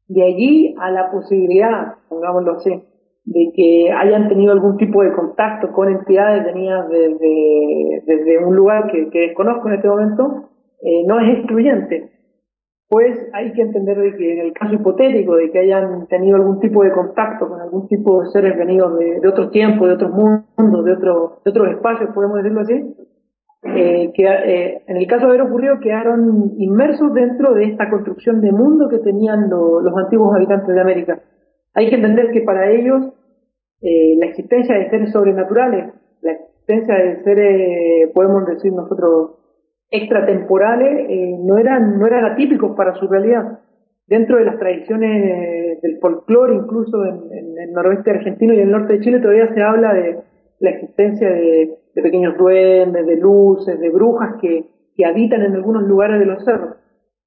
De allí a la posibilidad, pongámoslo así, de que hayan tenido algún tipo de contacto con entidades venidas desde, desde un lugar que, desconozco en este momento, eh, no es excluyente pues hay que entender de que en el caso hipotético de que hayan tenido algún tipo de contacto con algún tipo de seres venidos de, de otros tiempos, de otros mundos, de, otro, de otros espacios, podemos decirlo así, eh, que eh, en el caso de haber ocurrido quedaron inmersos dentro de esta construcción de mundo que tenían los antiguos habitantes de América. Hay que entender que para ellos eh, la existencia de seres sobrenaturales, la existencia de seres, podemos decir nosotros, extratemporales eh, no eran no eran atípicos para su realidad. Dentro de las tradiciones del folclore incluso en, el noroeste argentino y en el norte de Chile todavía se habla de la existencia de, pequeños duendes de luces de brujas que, que habitan en algunos lugares de los cerros.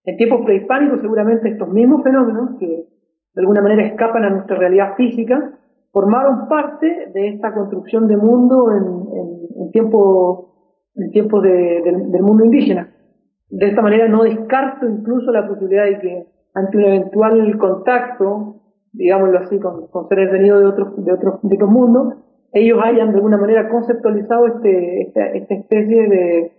En tiempos prehispánicos seguramente estos mismos fenómenos que de alguna manera escapan a nuestra realidad física formaron parte de esta construcción de mundo en, en, en tiempos en tiempos del mundo indígena. De esta manera no descarto incluso la posibilidad de que ante un eventual contacto, digámoslo así, con, seres venidos de otros, de otros, de mundos, ellos hayan de alguna manera conceptualizado este, esta, especie de,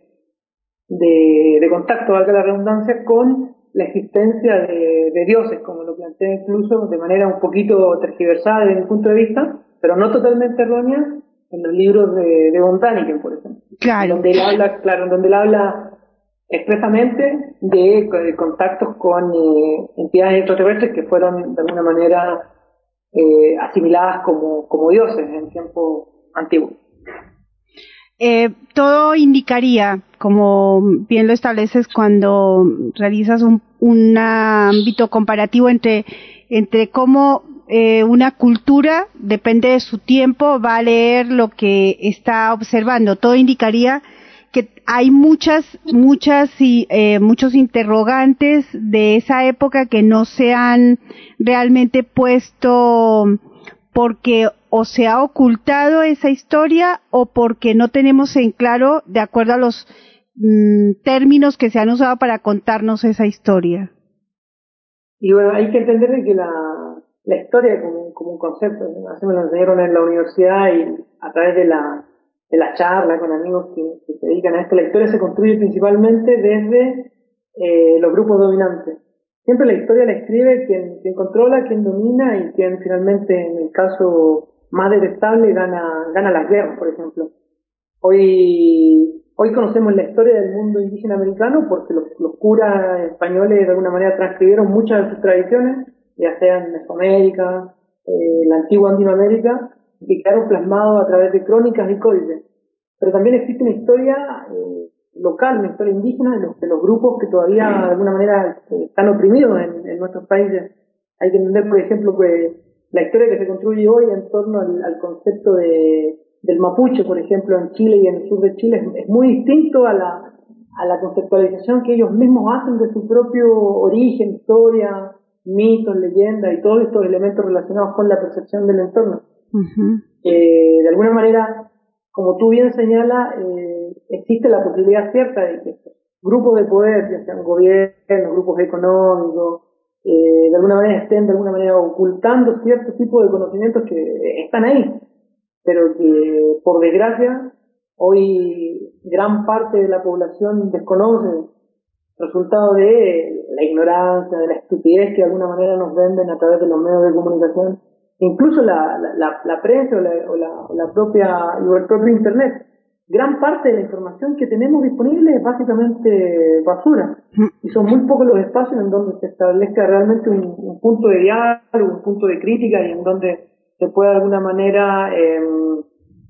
de, de contacto, valga la redundancia, con la existencia de, dioses, como lo plantea incluso de manera un poquito tergiversada desde mi punto de vista, pero no totalmente errónea, en los libros de, de por ejemplo. Claro. Donde él habla, claro, donde él habla expresamente de, contactos con eh, entidades extraterrestres que fueron de alguna manera eh, asimiladas como, como dioses en tiempo antiguo. Eh, todo indicaría, como bien lo estableces cuando realizas un, un ámbito comparativo entre, entre cómo eh, una cultura, depende de su tiempo, va a leer lo que está observando. Todo indicaría que hay muchas, muchas y eh, muchos interrogantes de esa época que no se han realmente puesto porque o se ha ocultado esa historia o porque no tenemos en claro de acuerdo a los mm, términos que se han usado para contarnos esa historia. Y bueno, hay que entender que la, la historia como, un concepto, así me lo enseñaron en la universidad y a través de la, de la charla con amigos que, se dedican a esto, la historia se construye principalmente desde eh, los grupos dominantes. Siempre la historia la escribe quien, quien controla, quien domina y quien finalmente, en el caso más detestable, gana, gana las guerras, por ejemplo. Hoy, hoy conocemos la historia del mundo indígena americano porque los, los curas españoles de alguna manera transcribieron muchas de sus tradiciones, ya sean Mesoamérica, eh, la antigua Andinoamérica, que quedaron plasmados a través de crónicas y códices. Pero también existe una historia eh, local, una historia indígena de los, de los grupos que todavía de alguna manera eh, están oprimidos en, en, nuestros países. Hay que entender, por ejemplo, que la historia que se construye hoy en torno al, al concepto de, del mapuche, por ejemplo, en Chile y en el sur de Chile, es, es muy distinto a la, a la conceptualización que ellos mismos hacen de su propio origen, historia, mitos, leyendas y todos estos elementos relacionados con la percepción del entorno. eh, de alguna manera, como tú bien señalas, eh, existe la posibilidad cierta de que grupos de poder, ya sean gobiernos, grupos económicos, eh, de alguna manera estén de alguna manera ocultando cierto tipo de conocimientos que están ahí, pero que por desgracia hoy gran parte de la población desconoce resultado de la ignorancia, de la estupidez que de alguna manera nos venden a través de los medios de comunicación, incluso la, la, la, prensa o, la, o, la, propia, o el propio Internet. Gran parte de la información que tenemos disponible es básicamente basura. Y son muy pocos los espacios en donde se establezca realmente un, punto de diálogo, un punto de crítica y en donde se pueda de alguna manera eh,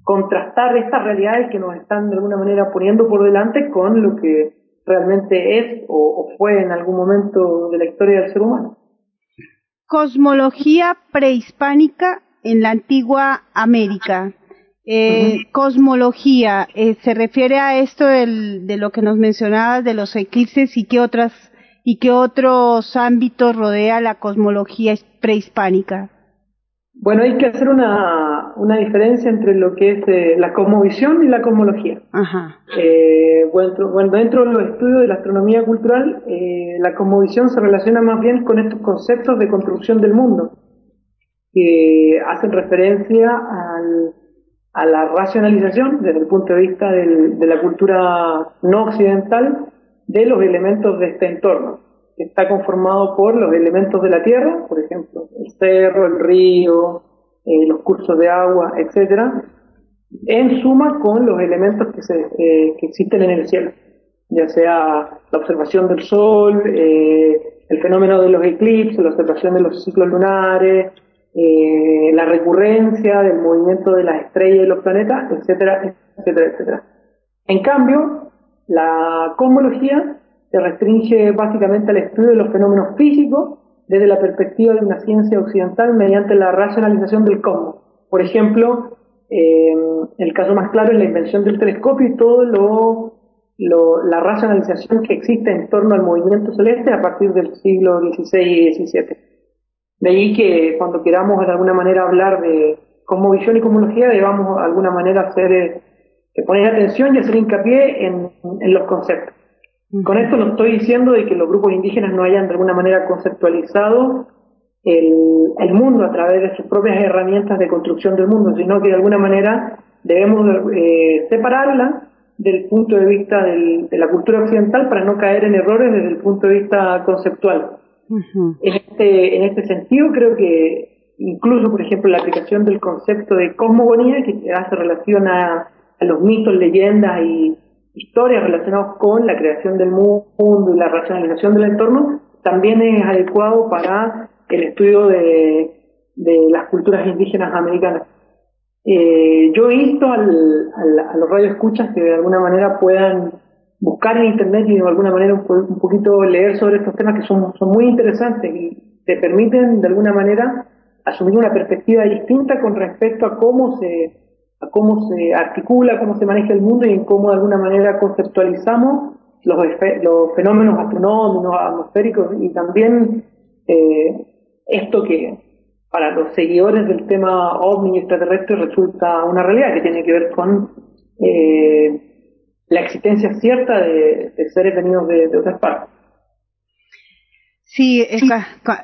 contrastar estas realidades que nos están de alguna manera poniendo por delante con lo que realmente es o, fue en algún momento de la historia del ser humano. Cosmología prehispánica en la antigua América. Eh, Cosmología, eh, ¿se refiere a esto de lo que nos mencionabas de los eclipses y qué otras y qué otros ámbitos rodea la cosmología prehispánica? Bueno, hay que hacer una, una diferencia entre lo que es eh, la cosmovisión y la cosmología. Ajá. Eh, bueno, dentro de los estudios de la astronomía cultural, eh, la cosmovisión se relaciona más bien con estos conceptos de construcción del mundo, que hacen referencia al, a la racionalización, desde el punto de vista del, de la cultura no occidental, de los elementos de este entorno está conformado por los elementos de la tierra, por ejemplo, el cerro, el río, eh, los cursos de agua, etcétera, en suma con los elementos que, se, eh, que existen en el cielo, ya sea la observación del sol, eh, el fenómeno de los eclipses, la observación de los ciclos lunares, la recurrencia del movimiento de las estrellas y los planetas, etcétera, etcétera, etcétera. En cambio, la cosmología se restringe básicamente al estudio de los fenómenos físicos desde la perspectiva de una ciencia occidental mediante la racionalización del cosmos. Por ejemplo, eh, el caso más claro es la invención del telescopio y todo lo, la racionalización que existe en torno al movimiento celeste a partir del siglo XVI y XVII. De ahí que cuando queramos de alguna manera hablar de cosmovisión y cosmología debamos de alguna manera hacer eh, poner atención y hacer hincapié en los conceptos. Con esto no estoy diciendo de que los grupos indígenas no hayan de alguna manera conceptualizado el, el mundo a través de sus propias herramientas de construcción del mundo, sino que de alguna manera debemos eh, separarla del punto de vista del, de la cultura occidental para no caer en errores desde el punto de vista conceptual. en, este, en este sentido, creo que incluso, por ejemplo, la aplicación del concepto de cosmogonía, que hace relación a, a los mitos, leyendas y historias relacionados con la creación del mundo y la racionalización del entorno, también es adecuado para el estudio de, de las culturas indígenas americanas. Eh, yo he visto al, a los radioescuchas que de alguna manera puedan buscar en internet y de alguna manera un, poquito leer sobre estos temas que son, son muy interesantes y te permiten de alguna manera asumir una perspectiva distinta con respecto a cómo se a cómo se articula, cómo se maneja el mundo y en cómo de alguna manera conceptualizamos los, los fenómenos astronómicos, atmosféricos y también eh, esto que para los seguidores del tema ovni extraterrestre resulta una realidad que tiene que ver con eh, la existencia cierta de, seres venidos de, otras partes. Sí,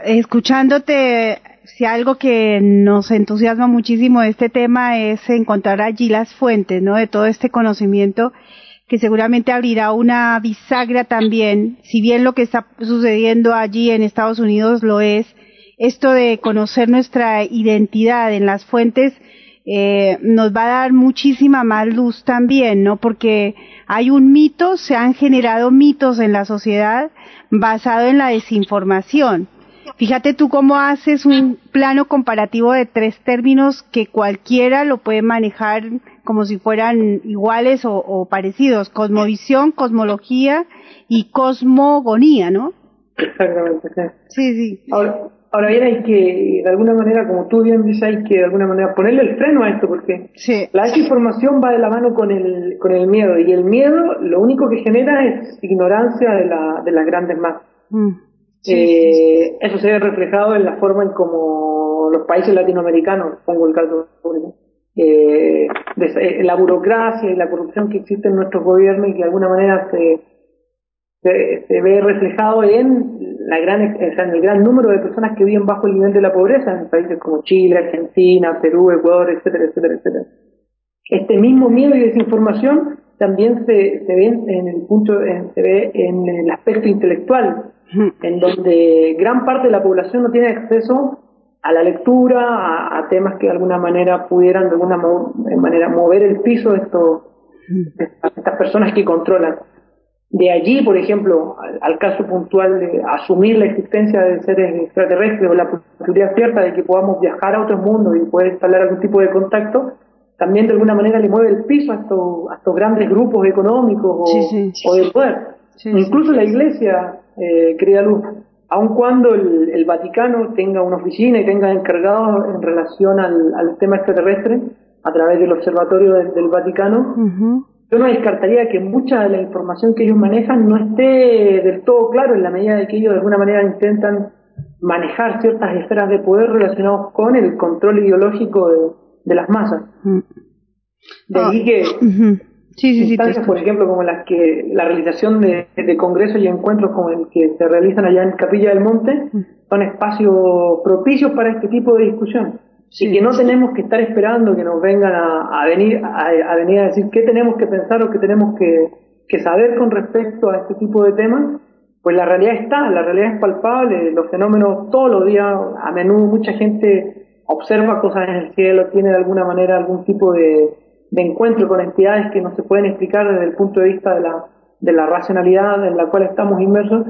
escuchándote, si algo que nos entusiasma muchísimo de este tema es encontrar allí las fuentes, ¿no? De todo este conocimiento que seguramente abrirá una bisagra también, si bien lo que está sucediendo allí en Estados Unidos lo es, esto de conocer nuestra identidad en las fuentes eh, nos va a dar muchísima más luz también, ¿no? Porque hay un mito, se han generado mitos en la sociedad basado en la desinformación. Fíjate tú cómo haces un plano comparativo de tres términos que cualquiera lo puede manejar como si fueran iguales o, parecidos. Cosmovisión, cosmología y cosmogonía, ¿no? Exactamente. Sí, sí. Ahora, bien, hay que, de alguna manera, como tú bien dices, hay que de alguna manera ponerle el freno a esto, porque la desinformación va de la mano con el, con el miedo, y el miedo lo único que genera es ignorancia de, la, de las grandes masas. Mm. Eh, eso se ve reflejado en la forma en como los países latinoamericanos, pongo el caso eh, de, la burocracia y la corrupción que existe en nuestros gobiernos y que de alguna manera se, se, ve reflejado en la gran en el gran número de personas que viven bajo el nivel de la pobreza en países como Chile, Argentina, Perú, Ecuador, etcétera, etcétera, etcétera. Este mismo miedo y desinformación también se, se ve en el punto, se ve en el aspecto intelectual en donde gran parte de la población no tiene acceso a la lectura, a, temas que de alguna manera pudieran de alguna manera mover el piso de, estos, estas personas que controlan. De allí, por ejemplo, al, caso puntual de asumir la existencia de seres extraterrestres o la posibilidad cierta de que podamos viajar a otro mundo y poder instalar algún tipo de contacto, también de alguna manera le mueve el piso a estos, a estos grandes grupos económicos o, o de poder. Incluso la Iglesia eh, querida Luz, aun cuando el, Vaticano tenga una oficina y tenga encargados en relación al, tema extraterrestre a través del observatorio del Vaticano, yo no descartaría que mucha de la información que ellos manejan no esté del todo claro en la medida de que ellos de alguna manera intentan manejar ciertas esferas de poder relacionados con el control ideológico de, las masas. De ahí ah, que Sí, sí, instancias, por ejemplo, como las que la realización de, congresos y encuentros como el que se realizan allá en Capilla del Monte son espacios propicios para este tipo de discusión. y que no tenemos que estar esperando que nos vengan a, venir a, venir a decir qué tenemos que pensar o qué tenemos que, que saber con respecto a este tipo de temas, pues la realidad está, la realidad es palpable, los fenómenos todos los días, a menudo mucha gente observa cosas en el cielo, tiene de alguna manera algún tipo de, de encuentro con entidades que no se pueden explicar desde el punto de vista de la, de la racionalidad en la cual estamos inmersos.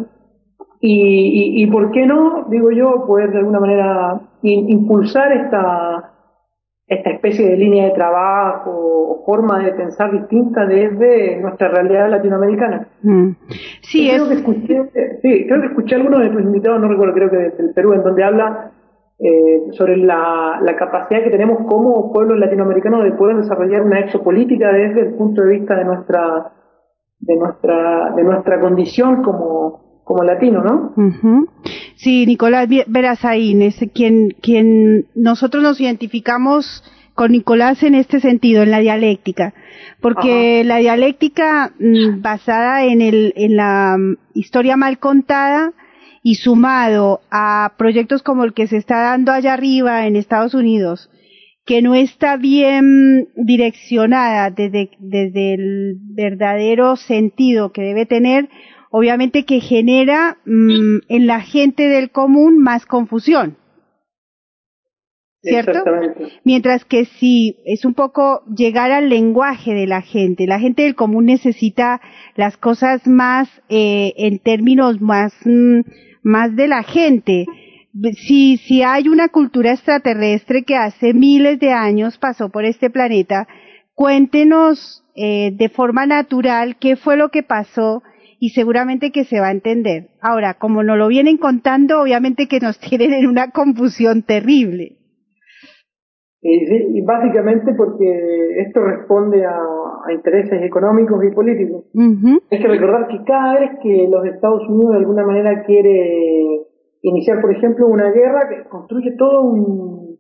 Y, y, por qué no, digo yo, poder de alguna manera impulsar esta, esta especie de línea de trabajo o forma de pensar distinta desde nuestra realidad latinoamericana. Mm. Sí, creo que escuché, sí, creo que escuché a algunos de tus invitados, no recuerdo, creo que desde el Perú, en donde habla eh, sobre la, capacidad que tenemos como pueblo latinoamericano de poder desarrollar una exopolítica desde el punto de vista de nuestra de nuestra de nuestra condición como como latino, ¿no? Sí, Nicolás Verazaín es quien quien nosotros nos identificamos con Nicolás en este sentido, en la dialéctica, porque la dialéctica mm, basada en el en la mm, historia mal contada y sumado a proyectos como el que se está dando allá arriba en Estados Unidos, que no está bien direccionada desde, desde el verdadero sentido que debe tener, obviamente que genera mm, en la gente del común más confusión. ¿Cierto? Mientras que si es un poco llegar al lenguaje de la gente, la gente del común necesita las cosas más eh, en términos más, mm, más de la gente. Si, si hay una cultura extraterrestre que hace miles de años pasó por este planeta, cuéntenos eh, de forma natural qué fue lo que pasó y seguramente que se va a entender. Ahora, como nos lo vienen contando, obviamente que nos tienen en una confusión terrible. Y, básicamente porque esto responde a, intereses económicos y políticos. Hay que recordar que cada vez que los Estados Unidos de alguna manera quiere iniciar, por ejemplo, una guerra, que construye todo un,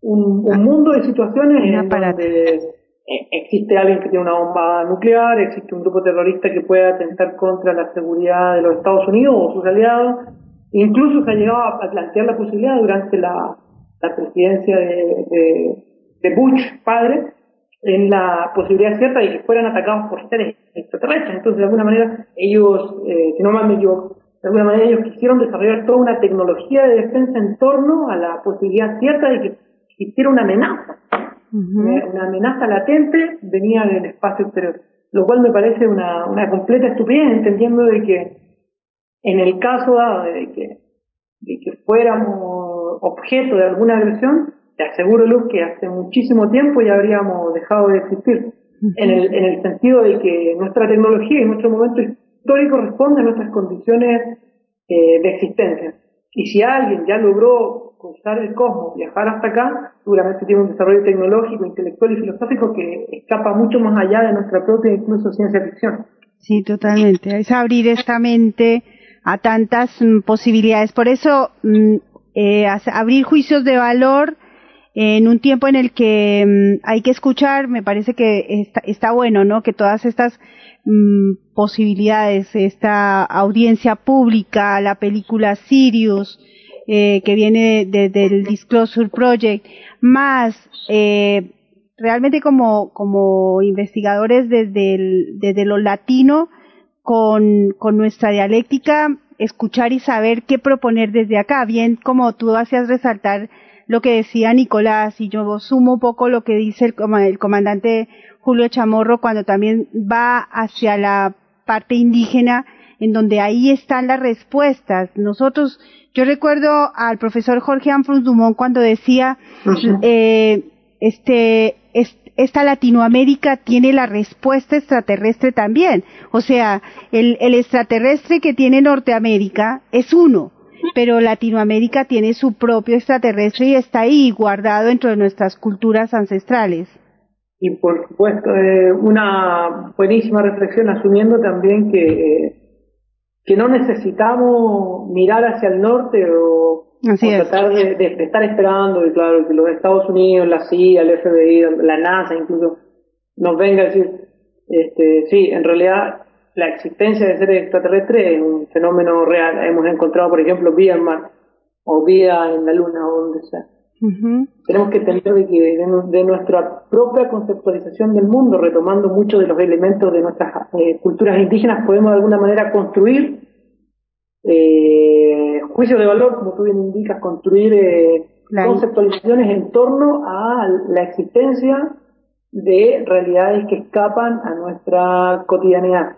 un, mundo de situaciones en donde e, existe alguien que tiene una bomba nuclear, existe un grupo terrorista que puede atentar contra la seguridad de los Estados Unidos o sus aliados. Incluso se ha llegado a plantear la posibilidad durante la la presidencia de, de, Bush, padre, en la posibilidad cierta de que fueran atacados por seres extraterrestres. Entonces, de alguna manera, ellos, eh, si no mal me equivoco, de alguna manera ellos quisieron desarrollar toda una tecnología de defensa en torno a la posibilidad cierta de que existiera una amenaza. Eh, una amenaza latente venía del espacio exterior. Lo cual me parece una, una completa estupidez, entendiendo de que en el caso dado de que, de que fuéramos objeto de alguna agresión, te aseguro, Luz, que hace muchísimo tiempo ya habríamos dejado de existir. En el, en el sentido de que nuestra tecnología y nuestro momento histórico responde a nuestras condiciones eh, de existencia. Y si alguien ya logró cruzar el cosmos, viajar hasta acá, seguramente tiene un desarrollo tecnológico, intelectual y filosófico que escapa mucho más allá de nuestra propia incluso ciencia ficción. Sí, totalmente. Es abrir esta mente a tantas mm, posibilidades. Por eso, mm, eh, abrir juicios de valor en un tiempo en el que mm, hay que escuchar, me parece que está, bueno, ¿no? Que todas estas mm, posibilidades, esta audiencia pública, la película Sirius, eh, que viene desde el Disclosure Project, más eh, realmente como, como investigadores desde, desde lo latino, con, con nuestra dialéctica, escuchar y saber qué proponer desde acá. Bien, como tú hacías resaltar lo que decía Nicolás, y yo sumo un poco lo que dice el, el comandante Julio Chamorro cuando también va hacia la parte indígena, en donde ahí están las respuestas. Nosotros, yo recuerdo al profesor Jorge Amfrus Dumont cuando decía, eh, este, esta Latinoamérica tiene la respuesta extraterrestre también. O sea, el, el extraterrestre que tiene Norteamérica es uno, pero Latinoamérica tiene su propio extraterrestre y está ahí guardado dentro de nuestras culturas ancestrales. Y por supuesto, eh, una buenísima reflexión asumiendo también que, eh, que no necesitamos mirar hacia el norte o tratar de, estar esperando, y claro, que los Estados Unidos, la CIA, el FBI, la NASA incluso, nos venga a decir, este, sí, en realidad la existencia de seres extraterrestres es un fenómeno real. Hemos encontrado, por ejemplo, vida en Marte, o vida en la Luna, o donde sea. Tenemos que entender de que de, nuestra propia conceptualización del mundo, retomando muchos de los elementos de nuestras eh, culturas indígenas, podemos de alguna manera construir eh, juicio de valor, como tú bien indicas, construir eh, conceptualizaciones en torno a la existencia de realidades que escapan a nuestra cotidianidad.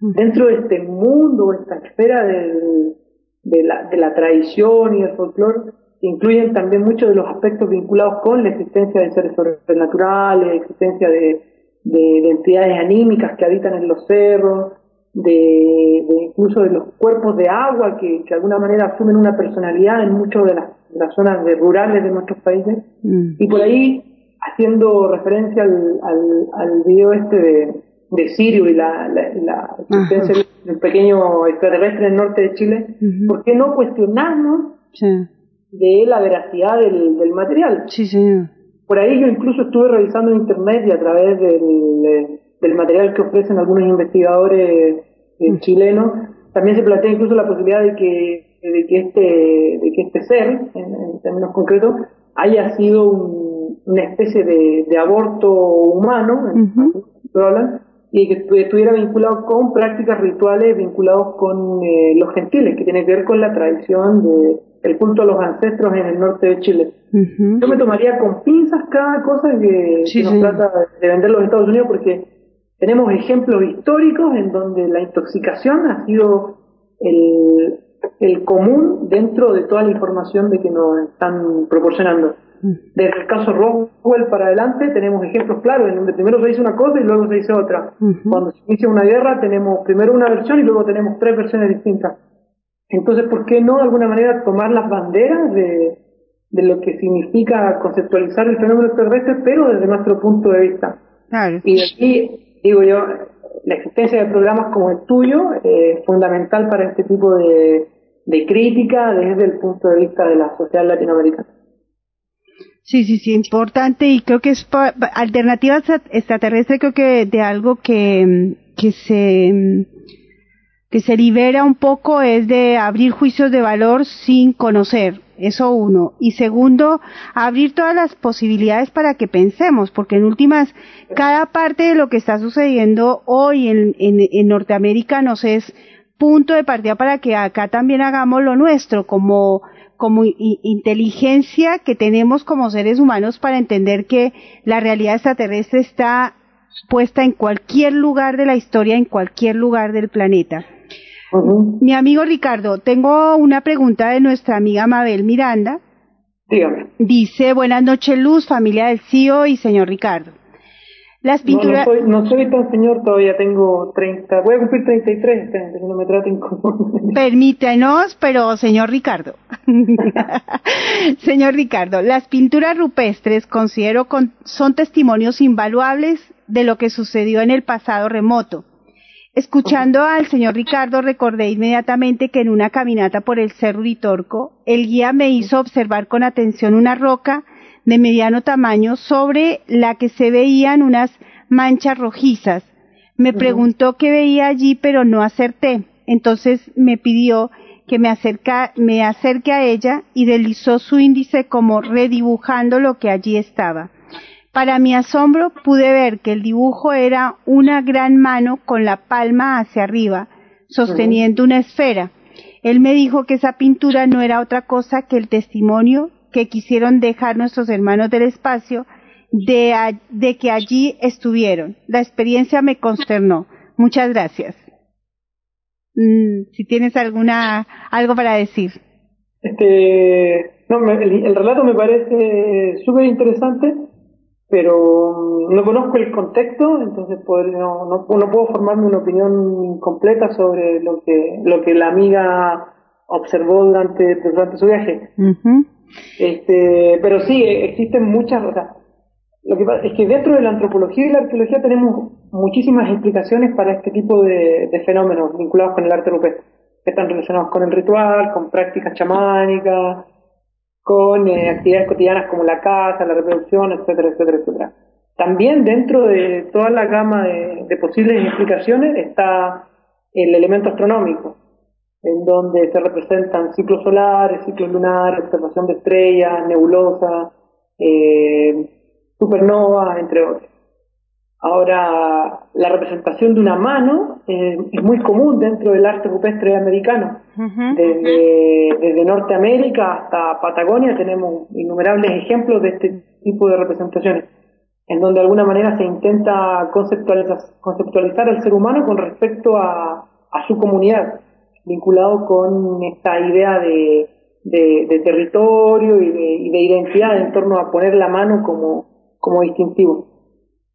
Dentro de este mundo, esta esfera de, la, de la tradición y del folclore, incluyen también muchos de los aspectos vinculados con la existencia de seres sobrenaturales, existencia de, de entidades anímicas que habitan en los cerros, de, incluso de los cuerpos de agua que, de alguna manera asumen una personalidad en muchas de las, zonas de rurales de nuestros países. Mm. Y por ahí, haciendo referencia al, al, al video este de, de Sirio y la, la, existencia del pequeño extraterrestre en el norte de Chile, ¿por qué no cuestionarnos de la veracidad del, del material? Sí, señor. Por ahí yo incluso estuve revisando en internet y a través del del material que ofrecen algunos investigadores eh, mm. chilenos, también se plantea incluso la posibilidad de que, de que, este, de que este ser, en, términos concretos, haya sido un, una especie de, de aborto humano, hablan, y que estuviera vinculado con prácticas rituales vinculados con eh, los gentiles, que tiene que ver con la tradición de el culto a los ancestros en el norte de Chile. Yo me tomaría con pinzas cada cosa que, nos trata de vender los Estados Unidos porque tenemos ejemplos históricos en donde la intoxicación ha sido el, el común dentro de toda la información de que nos están proporcionando. Desde el caso Roswell para adelante tenemos ejemplos claros en donde primero se dice una cosa y luego se dice otra. Cuando se inicia una guerra tenemos primero una versión y luego tenemos tres versiones distintas. Entonces, ¿por qué no de alguna manera tomar las banderas de, de lo que significa conceptualizar el fenómeno extraterrestre, pero desde nuestro punto de vista? Y aquí, digo yo, la existencia de programas como el tuyo es fundamental para este tipo de, de crítica desde el punto de vista de la sociedad latinoamericana. Sí, sí, sí, importante y creo que es alternativa extraterrestre, creo que de algo que, que se que se libera un poco es de abrir juicios de valor sin conocer, eso uno. Y segundo, abrir todas las posibilidades para que pensemos, porque en últimas, cada parte de lo que está sucediendo hoy en, en, Norteamérica nos es punto de partida para que acá también hagamos lo nuestro, como como inteligencia que tenemos como seres humanos para entender que la realidad extraterrestre está puesta en cualquier lugar de la historia, en cualquier lugar del planeta. Mi amigo Ricardo, tengo una pregunta de nuestra amiga Mabel Miranda. Dígame. Dice, buenas noches Luz, familia del CIO y señor Ricardo. Las pinturas... No, soy, tan señor, todavía tengo 30, voy a cumplir 33 este no me traten como... Permítanos, pero señor Ricardo. señor Ricardo, las pinturas rupestres considero son testimonios invaluables de lo que sucedió en el pasado remoto. Escuchando al señor Ricardo recordé inmediatamente que en una caminata por el Cerro Litorco, el guía me hizo observar con atención una roca de mediano tamaño sobre la que se veían unas manchas rojizas. Me preguntó qué veía allí, pero no acerté. Entonces me pidió que me, acerca, me acerque a ella y deslizó su índice como redibujando lo que allí estaba. Para mi asombro pude ver que el dibujo era una gran mano con la palma hacia arriba, sosteniendo una esfera. Él me dijo que esa pintura no era otra cosa que el testimonio que quisieron dejar nuestros hermanos del espacio de, que allí estuvieron. La experiencia me consternó. Muchas gracias. Mm, si tienes alguna algo para decir. Este, no, el, relato me parece súper interesante, pero no conozco el contexto, entonces no, no, no, puedo formarme una opinión completa sobre lo que lo que la amiga observó durante durante su viaje. Este, pero sí, existen muchas, o sea, lo que pasa es que dentro de la antropología y la arqueología tenemos muchísimas explicaciones para este tipo de, fenómenos vinculados con el arte rupestre, que están relacionados con el ritual, con prácticas chamánicas, con eh, actividades cotidianas como la caza, la reproducción, etcétera, etcétera, etcétera. También dentro de toda la gama de posibles explicaciones está el elemento astronómico en donde se representan ciclos solares, ciclos lunares, observación de estrellas, nebulosas, eh, supernovas, entre otros. Ahora, la representación de una mano eh, es muy común dentro del arte rupestre americano. desde, desde, Norteamérica hasta Patagonia tenemos innumerables ejemplos de este tipo de representaciones, en donde de alguna manera se intenta conceptualizar, conceptualizar al ser humano con respecto a, a su comunidad vinculado con esta idea de, de, territorio y de, y de, identidad en torno a poner la mano como, como distintivo.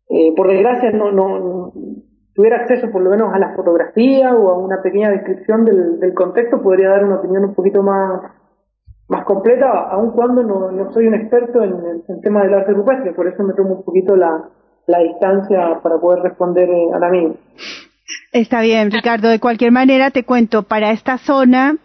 Eh, por desgracia no, no tuviera acceso por lo menos a la fotografía o a una pequeña descripción del, del contexto, podría dar una opinión un poquito más, más completa, aun cuando no, no soy un experto en el tema del arte rupestre, por eso me tomo un poquito la, la distancia para poder responder eh, al amigo. Está bien, Ricardo. De cualquier manera, te cuento, para esta zona,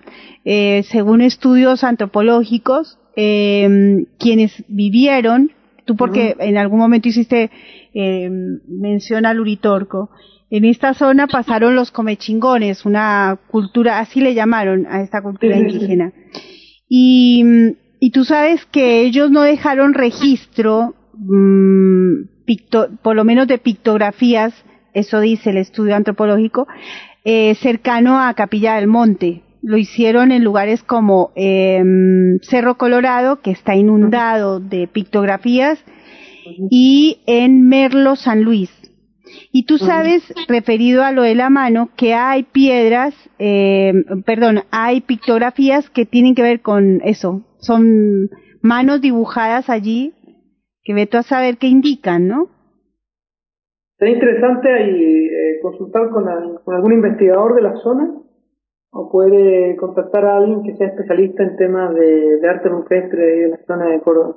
eh, según estudios antropológicos, eh, quienes vivieron, tú porque en algún momento hiciste eh, mención al Uritorco, en esta zona pasaron los comechingones, una cultura, así le llamaron a esta cultura indígena. Y, y tú sabes que ellos no dejaron registro mm, picto, por lo menos de pictografías, eso dice el estudio antropológico, eh, cercano a Capilla del Monte. Lo hicieron en lugares como eh, Cerro Colorado, que está inundado de pictografías, y en Merlo San Luis. Y tú sabes, referido a lo de la mano, que hay piedras, eh, perdón, hay pictografías que tienen que ver con eso. Son manos dibujadas allí que ve tú a saber qué indican, ¿no? Sería interesante ahí eh, consultar con, con, algún investigador de la zona o puede contactar a alguien que sea especialista en temas de, de arte rupestre de la zona de Córdoba.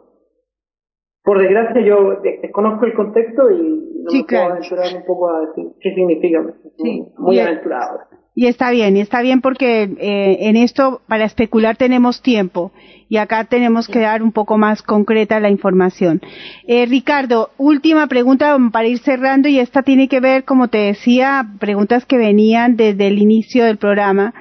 Por desgracia yo desconozco el contexto y no me puedo aventurar un poco a decir qué significa. Sí. Muy aventurado. Y está bien, y está bien porque eh, en esto para especular tenemos tiempo y acá tenemos que dar un poco más concreta la información. Eh, Ricardo, última pregunta para ir cerrando y esta tiene que ver, como te decía, preguntas que venían desde el inicio del programa.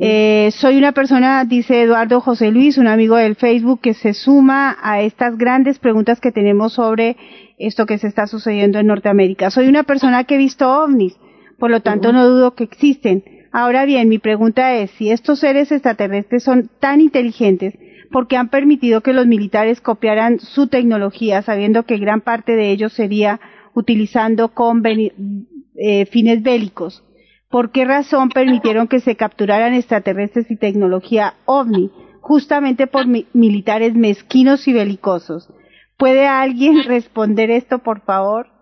Eh, soy una persona, dice Eduardo José Luis, un amigo del Facebook, que se suma a estas grandes preguntas que tenemos sobre esto que se está sucediendo en Norteamérica. Soy una persona que he visto ovnis por lo tanto no dudo que existen. Ahora bien, mi pregunta es, si estos seres extraterrestres son tan inteligentes, ¿por qué han permitido que los militares copiaran su tecnología, sabiendo que gran parte de ellos sería utilizando con eh, fines bélicos? ¿Por qué razón permitieron que se capturaran extraterrestres y tecnología ovni, justamente por militares mezquinos y belicosos? ¿Puede alguien responder esto, por favor?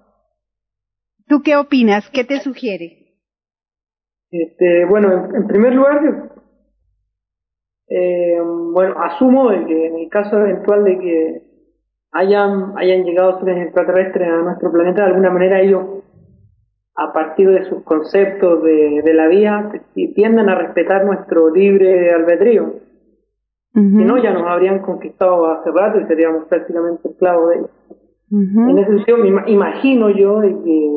¿Tú qué opinas? ¿Qué te sugiere? Este, bueno, en, primer lugar, eh, bueno, asumo de que en el caso eventual de que hayan, hayan llegado seres extraterrestres a nuestro planeta, de alguna manera ellos, a partir de sus conceptos de, de la vida, tienden a respetar nuestro libre albedrío. Si no, ya nos habrían conquistado hace rato y seríamos prácticamente esclavos de ellos. En ese sentido, me imagino yo de que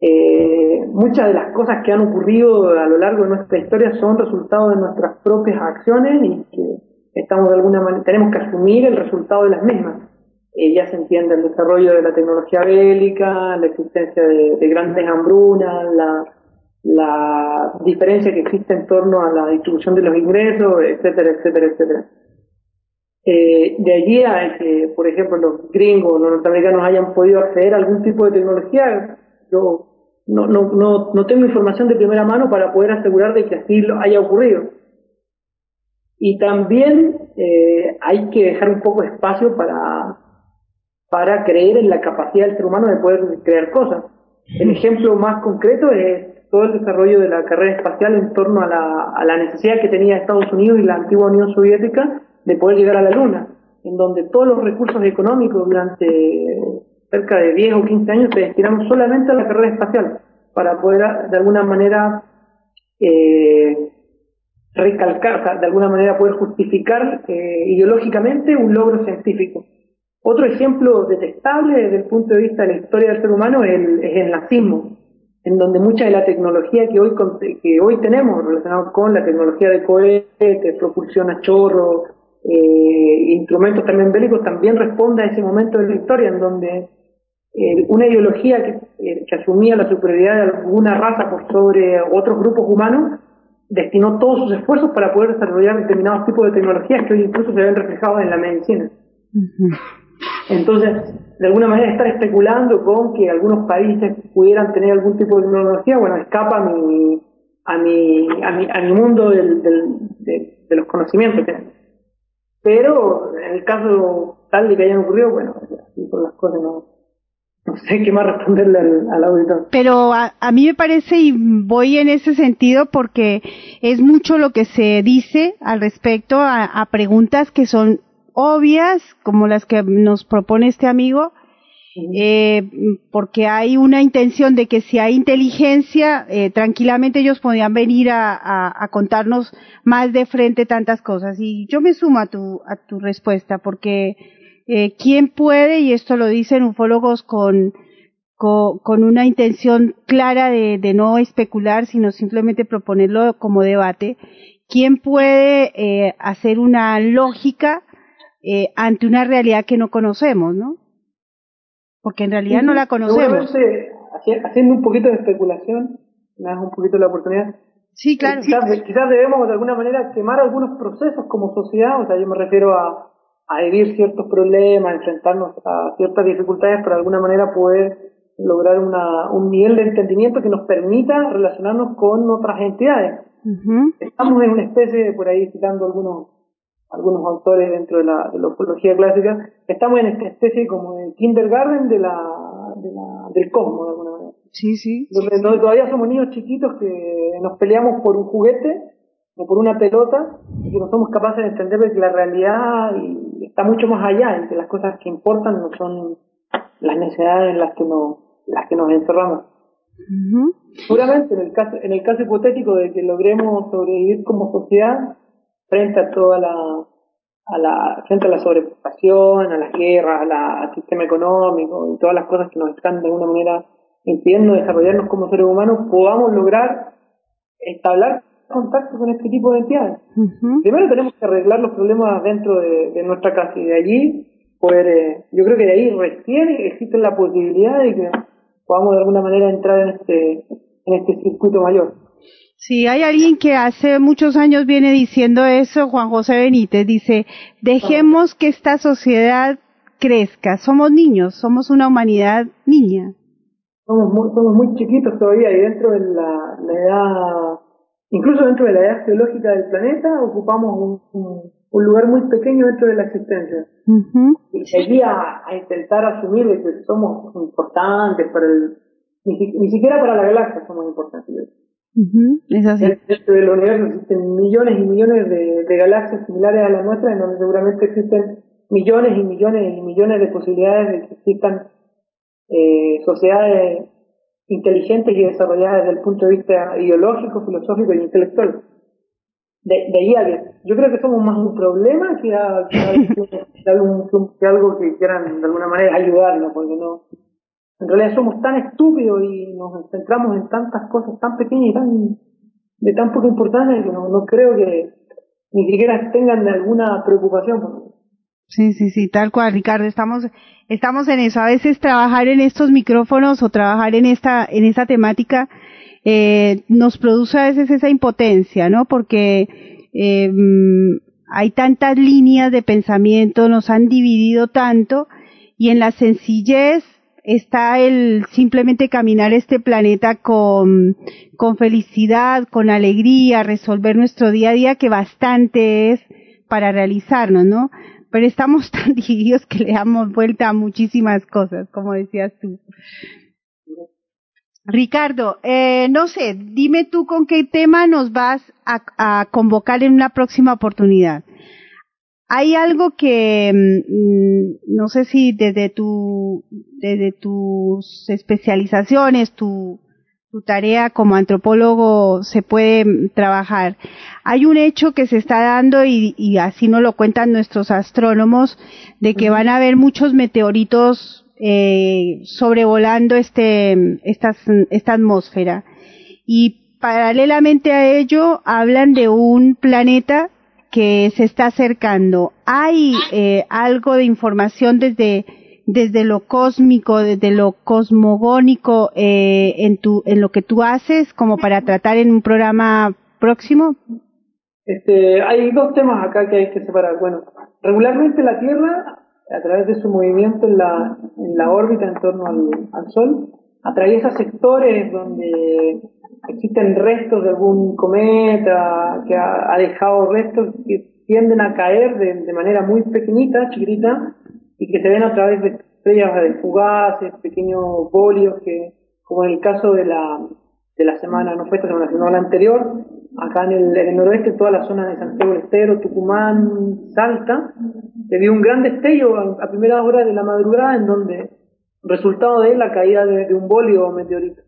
eh, muchas de las cosas que han ocurrido a lo largo de nuestra historia son resultado de nuestras propias acciones y que estamos de alguna manera, tenemos que asumir el resultado de las mismas. Eh, ya se entiende el desarrollo de la tecnología bélica, la existencia de, de grandes hambrunas, la, la diferencia que existe en torno a la distribución de los ingresos, etcétera, etcétera, etcétera. Eh, de allí a que, por ejemplo, los gringos, los norteamericanos hayan podido acceder a algún tipo de tecnología, yo no, no, no, no tengo información de primera mano para poder asegurar de que así lo haya ocurrido. Y también eh, hay que dejar un poco de espacio para, para creer en la capacidad del ser humano de poder crear cosas. El ejemplo más concreto es todo el desarrollo de la carrera espacial en torno a la, a la necesidad que tenía Estados Unidos y la antigua Unión Soviética de poder llegar a la Luna, en donde todos los recursos económicos durante cerca de 10 o 15 años se destinaron solamente a la carrera espacial, para poder de alguna manera eh, recalcar, de alguna manera poder justificar eh, ideológicamente un logro científico. Otro ejemplo detestable desde el punto de vista de la historia del ser humano es el, es el nazismo, en donde mucha de la tecnología que hoy, que hoy tenemos relacionada con la tecnología de cohetes, propulsión a chorro, eh, instrumentos también bélicos también responde a ese momento de la historia en donde eh, una ideología que, eh, que, asumía la superioridad de alguna raza por sobre otros grupos humanos destinó todos sus esfuerzos para poder desarrollar determinados tipos de tecnologías que hoy incluso se ven reflejados en la medicina. Entonces, de alguna manera estar especulando con que algunos países pudieran tener algún tipo de tecnología, bueno, escapa a mi, a mi, a mi, a mi mundo del, del, de, de los conocimientos. Pero en el caso tal de que hayan ocurrido, bueno, así por las cosas no, no sé qué más responderle al, al auditor. Pero a, a, mí me parece, y voy en ese sentido, porque es mucho lo que se dice al respecto a, a preguntas que son obvias, como las que nos propone este amigo, eh, porque hay una intención de que si hay inteligencia, eh, tranquilamente ellos podían venir a, contarnos más de frente tantas cosas. Y yo me sumo a tu, a tu respuesta, porque eh, ¿quién puede, y esto lo dicen ufólogos con, con, con una intención clara de, de, no especular, sino simplemente proponerlo como debate, ¿quién puede eh, hacer una lógica eh, ante una realidad que no conocemos, ¿no? Porque en realidad no la conocemos. haciendo un poquito de especulación, me das un poquito la oportunidad. Sí, claro. Quizás, quizás debemos de alguna manera quemar algunos procesos como sociedad, o sea, yo me refiero a, a vivir ciertos problemas, enfrentarnos a ciertas dificultades para de alguna manera poder lograr una, un nivel de entendimiento que nos permita relacionarnos con otras entidades. Estamos en una especie, por ahí citando algunos algunos autores dentro de la, de la ufología clásica, estamos en esta especie como de kindergarten de la, de la, del cosmos, de alguna manera. Sí, sí. Donde, todavía somos niños chiquitos que nos peleamos por un juguete o por una pelota y que no somos capaces de entender que la realidad está mucho más allá, y que las cosas que importan no son las necesidades en las que nos, las que nos encerramos. Seguramente en el caso, en el caso hipotético de que logremos sobrevivir como sociedad, frente a toda la, a la, frente a la sobrepoblación, a las guerras, al sistema económico y todas las cosas que nos están de alguna manera impidiendo desarrollarnos como seres humanos, podamos lograr establecer contacto con este tipo de entidades. Primero tenemos que arreglar los problemas dentro de, nuestra casa y de allí poder, eh, yo creo que de ahí recién existe la posibilidad de que podamos de alguna manera entrar en este, en este circuito mayor. Si hay alguien que hace muchos años viene diciendo eso, Juan José Benítez dice, dejemos que esta sociedad crezca, somos niños, somos una humanidad niña. Somos muy, somos muy chiquitos todavía y dentro de la, edad, incluso dentro de la edad geológica del planeta, ocupamos un, lugar muy pequeño dentro de la existencia. Y seguía a, intentar asumir que somos importantes para el, ni, siquiera para la galaxia somos importantes. Es así. Dentro del universo existen millones y millones de, galaxias similares a la nuestra, en donde seguramente existen millones y millones y millones de posibilidades de que existan eh, sociedades inteligentes y desarrolladas desde el punto de vista ideológico, filosófico e intelectual. De, de ahí a que yo creo que somos más un problema que, algo que quieran de alguna manera ayudarnos, porque no, en realidad somos tan estúpidos y nos centramos en tantas cosas tan pequeñas y tan de tan poca importancia que no, creo que ni siquiera tengan alguna preocupación Sí, sí, sí, tal cual, Ricardo, estamos, estamos en eso. A veces trabajar en estos micrófonos o trabajar en esta, en esta temática, eh, nos produce a veces esa impotencia, ¿no? Porque eh, hay tantas líneas de pensamiento, nos han dividido tanto, y en la sencillez está el simplemente caminar este planeta con, con felicidad, con alegría, resolver nuestro día a día, que bastante es para realizarnos, ¿no? Pero estamos tan divididos que le damos vuelta a muchísimas cosas, como decías tú. Ricardo, eh, no sé, dime tú con qué tema nos vas a, a convocar en una próxima oportunidad. Hay algo que mm, no sé si desde tu desde tus especializaciones, tu, tu tarea como antropólogo se puede trabajar. Hay un hecho que se está dando y, y así nos lo cuentan nuestros astrónomos de que van a haber muchos meteoritos eh, sobrevolando este estas, esta atmósfera y paralelamente a ello hablan de un planeta que se está acercando. ¿Hay eh, algo de información desde, desde lo cósmico, desde lo cosmogónico eh, en, tu, en lo que tú haces como para tratar en un programa próximo? Este, hay dos temas acá que hay que separar. Bueno, regularmente la Tierra, a través de su movimiento en la, en la órbita en torno al, al Sol, atraviesa sectores donde existen restos de algún cometa que ha, dejado restos que tienden a caer de, manera muy pequeñita, chiquitita, y que se ven a través de estrellas fugaces, pequeños bolios que, como en el caso de la, de la semana, no fue esta semana, sino la anterior, acá en el, en el noroeste, toda la zona de Santiago del Estero, Tucumán, Salta, se vio un gran destello a, a primera hora de la madrugada en donde resultado de la caída de, un bolio o meteorito.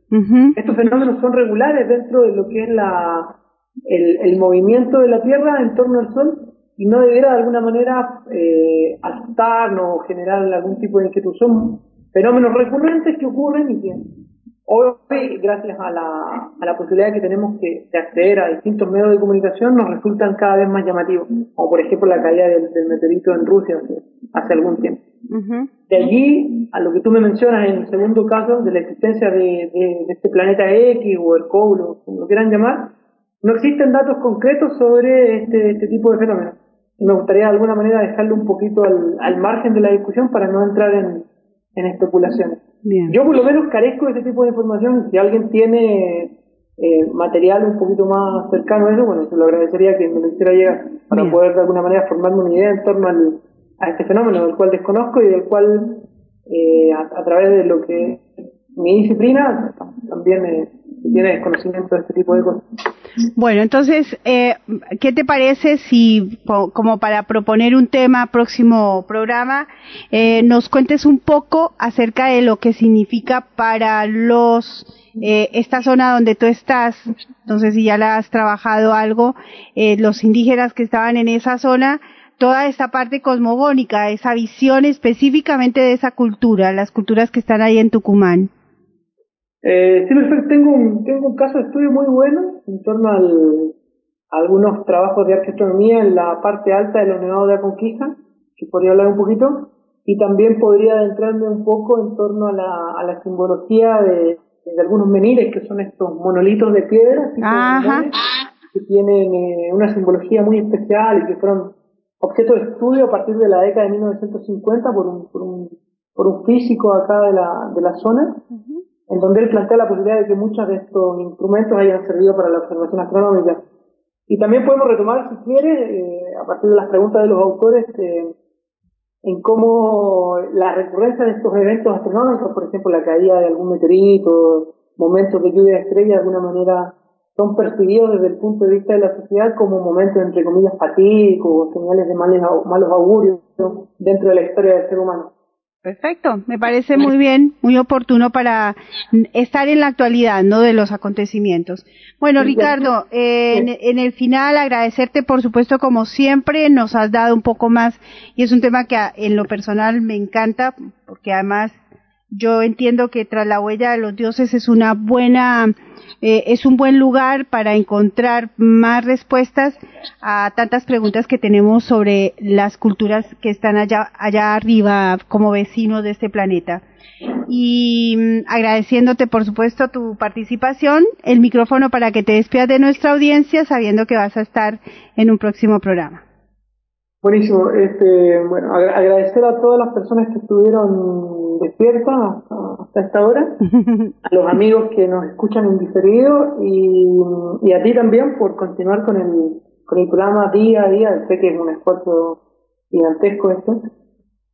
Estos fenómenos son regulares dentro de lo que es la, el, movimiento de la Tierra en torno al Sol y no debiera de alguna manera eh, asustarnos o generar algún tipo de inquietud. Son fenómenos recurrentes que ocurren y que hoy, gracias a la, a la posibilidad que tenemos que, de acceder a distintos medios de comunicación, nos resultan cada vez más llamativos, como por ejemplo la caída del, meteorito en Rusia hace, algún tiempo. De allí a lo que tú me mencionas en el segundo caso, de la existencia de, de, este planeta X o el Coulo, como lo quieran llamar, no existen datos concretos sobre este, este tipo de fenómenos. Y me gustaría de alguna manera dejarlo un poquito al, al margen de la discusión para no entrar en, en especulaciones. Yo por lo menos carezco de ese tipo de información. Si alguien tiene eh, material un poquito más cercano a eso, bueno, se lo agradecería que me lo hiciera llegar para poder de alguna manera formarme una idea en torno al, a este fenómeno del cual desconozco y del cual eh, a, través de lo que mi disciplina también eh, este. Bueno, entonces, eh, ¿qué te parece si, como para proponer un tema próximo programa, eh, nos cuentes un poco acerca de lo que significa para los eh, esta zona donde tú estás, no sé si ya la has trabajado algo, eh, los indígenas que estaban en esa zona, toda esta parte cosmogónica, esa visión específicamente de esa cultura, las culturas que están ahí en Tucumán. Eh, sí, tengo un, tengo un caso de estudio muy bueno en torno al, a algunos trabajos de arqueastronomía en la parte alta de los nevados de la conquista, que podría hablar un poquito, y también podría adentrarme un poco en torno a la, a la simbología de, de algunos menires, que son estos monolitos de piedra, que tienen eh, una simbología muy especial y que fueron objeto de estudio a partir de la década de 1950 por un, por un, por un físico acá de la, de la zona en donde él plantea la posibilidad de que muchos de estos instrumentos hayan servido para la observación astronómica. Y también podemos retomar, si quiere, eh, a partir de las preguntas de los autores, eh, en cómo la recurrencia de estos eventos astronómicos, por ejemplo, la caída de algún meteorito, momentos de lluvia de estrellas, de alguna manera son percibidos desde el punto de vista de la sociedad como momentos, entre comillas, fatídicos, señales de malos augurios dentro de la historia del ser humano. Perfecto, me parece muy bien, muy oportuno para estar en la actualidad, ¿no? De los acontecimientos. Bueno, Ricardo, eh, en, el final agradecerte, por supuesto, como siempre, nos has dado un poco más y es un tema que en lo personal me encanta, porque además yo entiendo que tras la huella de los dioses es una buena eh, es un buen lugar para encontrar más respuestas a tantas preguntas que tenemos sobre las culturas que están allá, allá arriba como vecinos de este planeta. Y mm, agradeciéndote, por supuesto, tu participación, el micrófono para que te despidas de nuestra audiencia, sabiendo que vas a estar en un próximo programa. Buenísimo. Este, bueno, agradecer a todas las personas que estuvieron despiertas hasta, esta hora, a los amigos que nos escuchan en diferido y, y a ti también por continuar con el, con el programa día a día. Sé que es un esfuerzo gigantesco esto.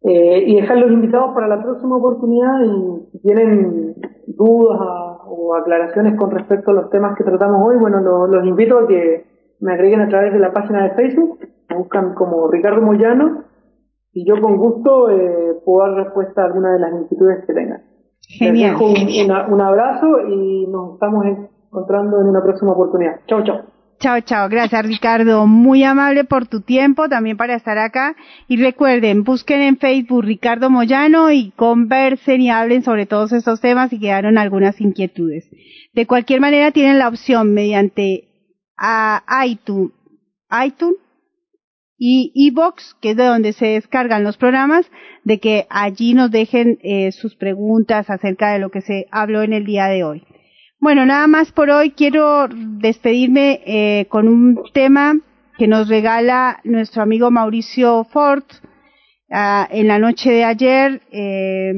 Eh, y dejar los invitados para la próxima oportunidad y si tienen dudas o aclaraciones con respecto a los temas que tratamos hoy, bueno, los invito a que me agreguen a través de la página de Facebook buscan como Ricardo Moyano y yo con gusto eh, puedo dar respuesta a alguna de las inquietudes que tengan. Genial. un, abrazo y nos estamos encontrando en una próxima oportunidad. Chao, chao. Chao, chao. Gracias, Ricardo. Muy amable por tu tiempo, también para estar acá. Y recuerden, busquen en Facebook Ricardo Moyano y conversen y hablen sobre todos estos temas y quedaron algunas inquietudes. De cualquier manera, tienen la opción mediante a iTunes, iTunes y iBox, que es de donde se descargan los programas, de que allí nos dejen eh, sus preguntas acerca de lo que se habló en el día de hoy. Bueno, nada más por hoy. Quiero despedirme eh, con un tema que nos regala nuestro amigo Mauricio Ford ah, en la noche de ayer, eh,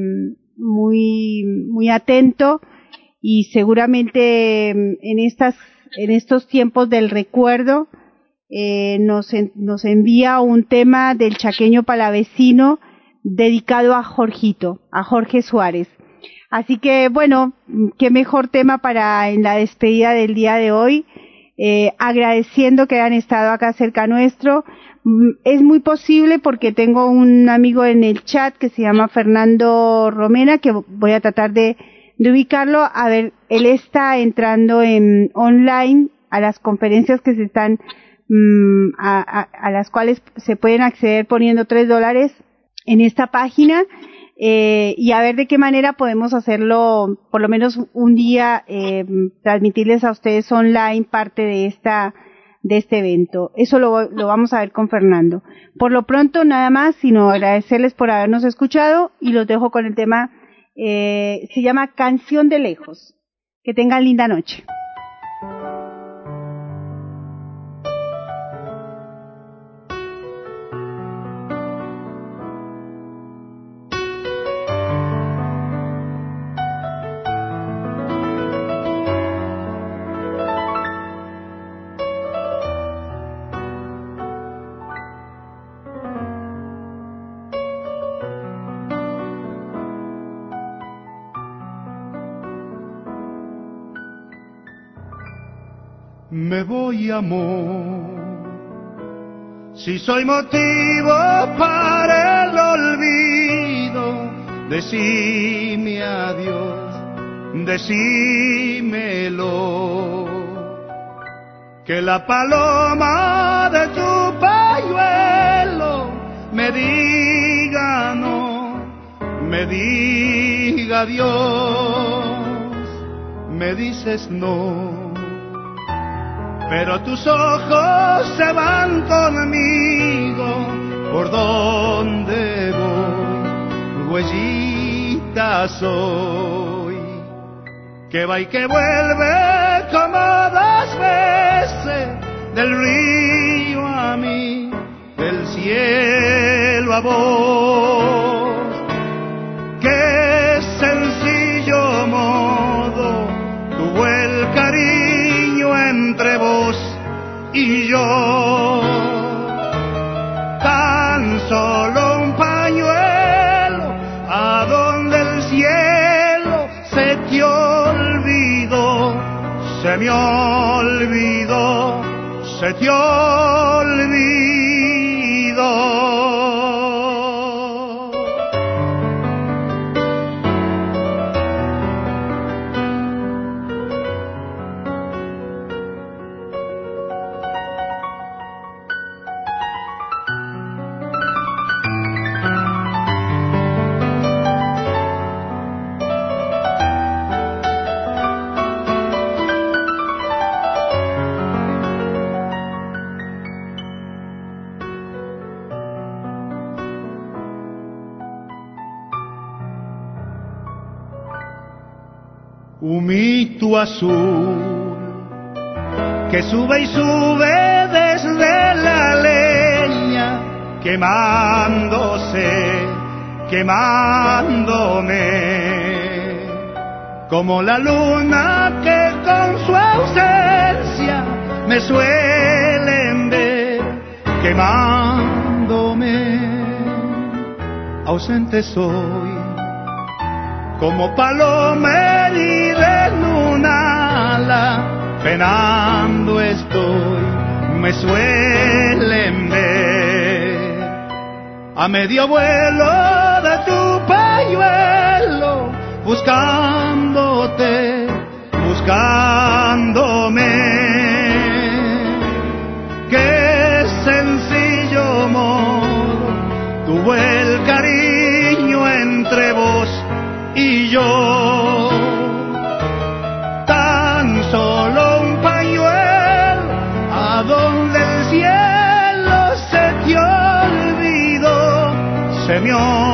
muy muy atento y seguramente en estas en estos tiempos del recuerdo eh, nos, nos envía un tema del chaqueño palavecino dedicado a Jorgito, a Jorge Suárez. Así que bueno, qué mejor tema para en la despedida del día de hoy, eh, agradeciendo que hayan estado acá cerca nuestro. Mm, es muy posible porque tengo un amigo en el chat que se llama Fernando Romena, que voy a tratar de, de ubicarlo. A ver, él está entrando en online a las conferencias que se están Mm, a, a, las cuales se pueden acceder poniendo tres dólares en esta página. eh, y a ver de qué manera podemos hacerlo, por lo menos un día, eh, transmitirles a ustedes online parte de esta de este evento. Eso lo, lo vamos a ver con Fernando. Por lo pronto, nada más, sino agradecerles por habernos escuchado y los dejo con el tema, eh, se llama Canción de Lejos. Que tengan linda noche. Si soy motivo para el olvido, decime adiós, decímelo. Que la paloma de tu pañuelo me diga no, me diga adiós, me dices no pero tus ojos se van conmigo por donde voy, huellita soy, que va y que vuelve como dos veces del río a mí, del cielo a vos, y yo. Tan solo un pañuelo a donde el cielo se te olvidó, se me olvidó, se te olvidó. Humito azul que sube y sube desde la leña quemándose, quemándome. Como la luna que con su ausencia me suelen ver quemándome. Ausente soy como paloma penando estoy, me suelen ver a medio vuelo de tu pañuelo, buscándote, buscándome. Qué sencillo modo tuvo el cariño entre vos y yo. Olvidó,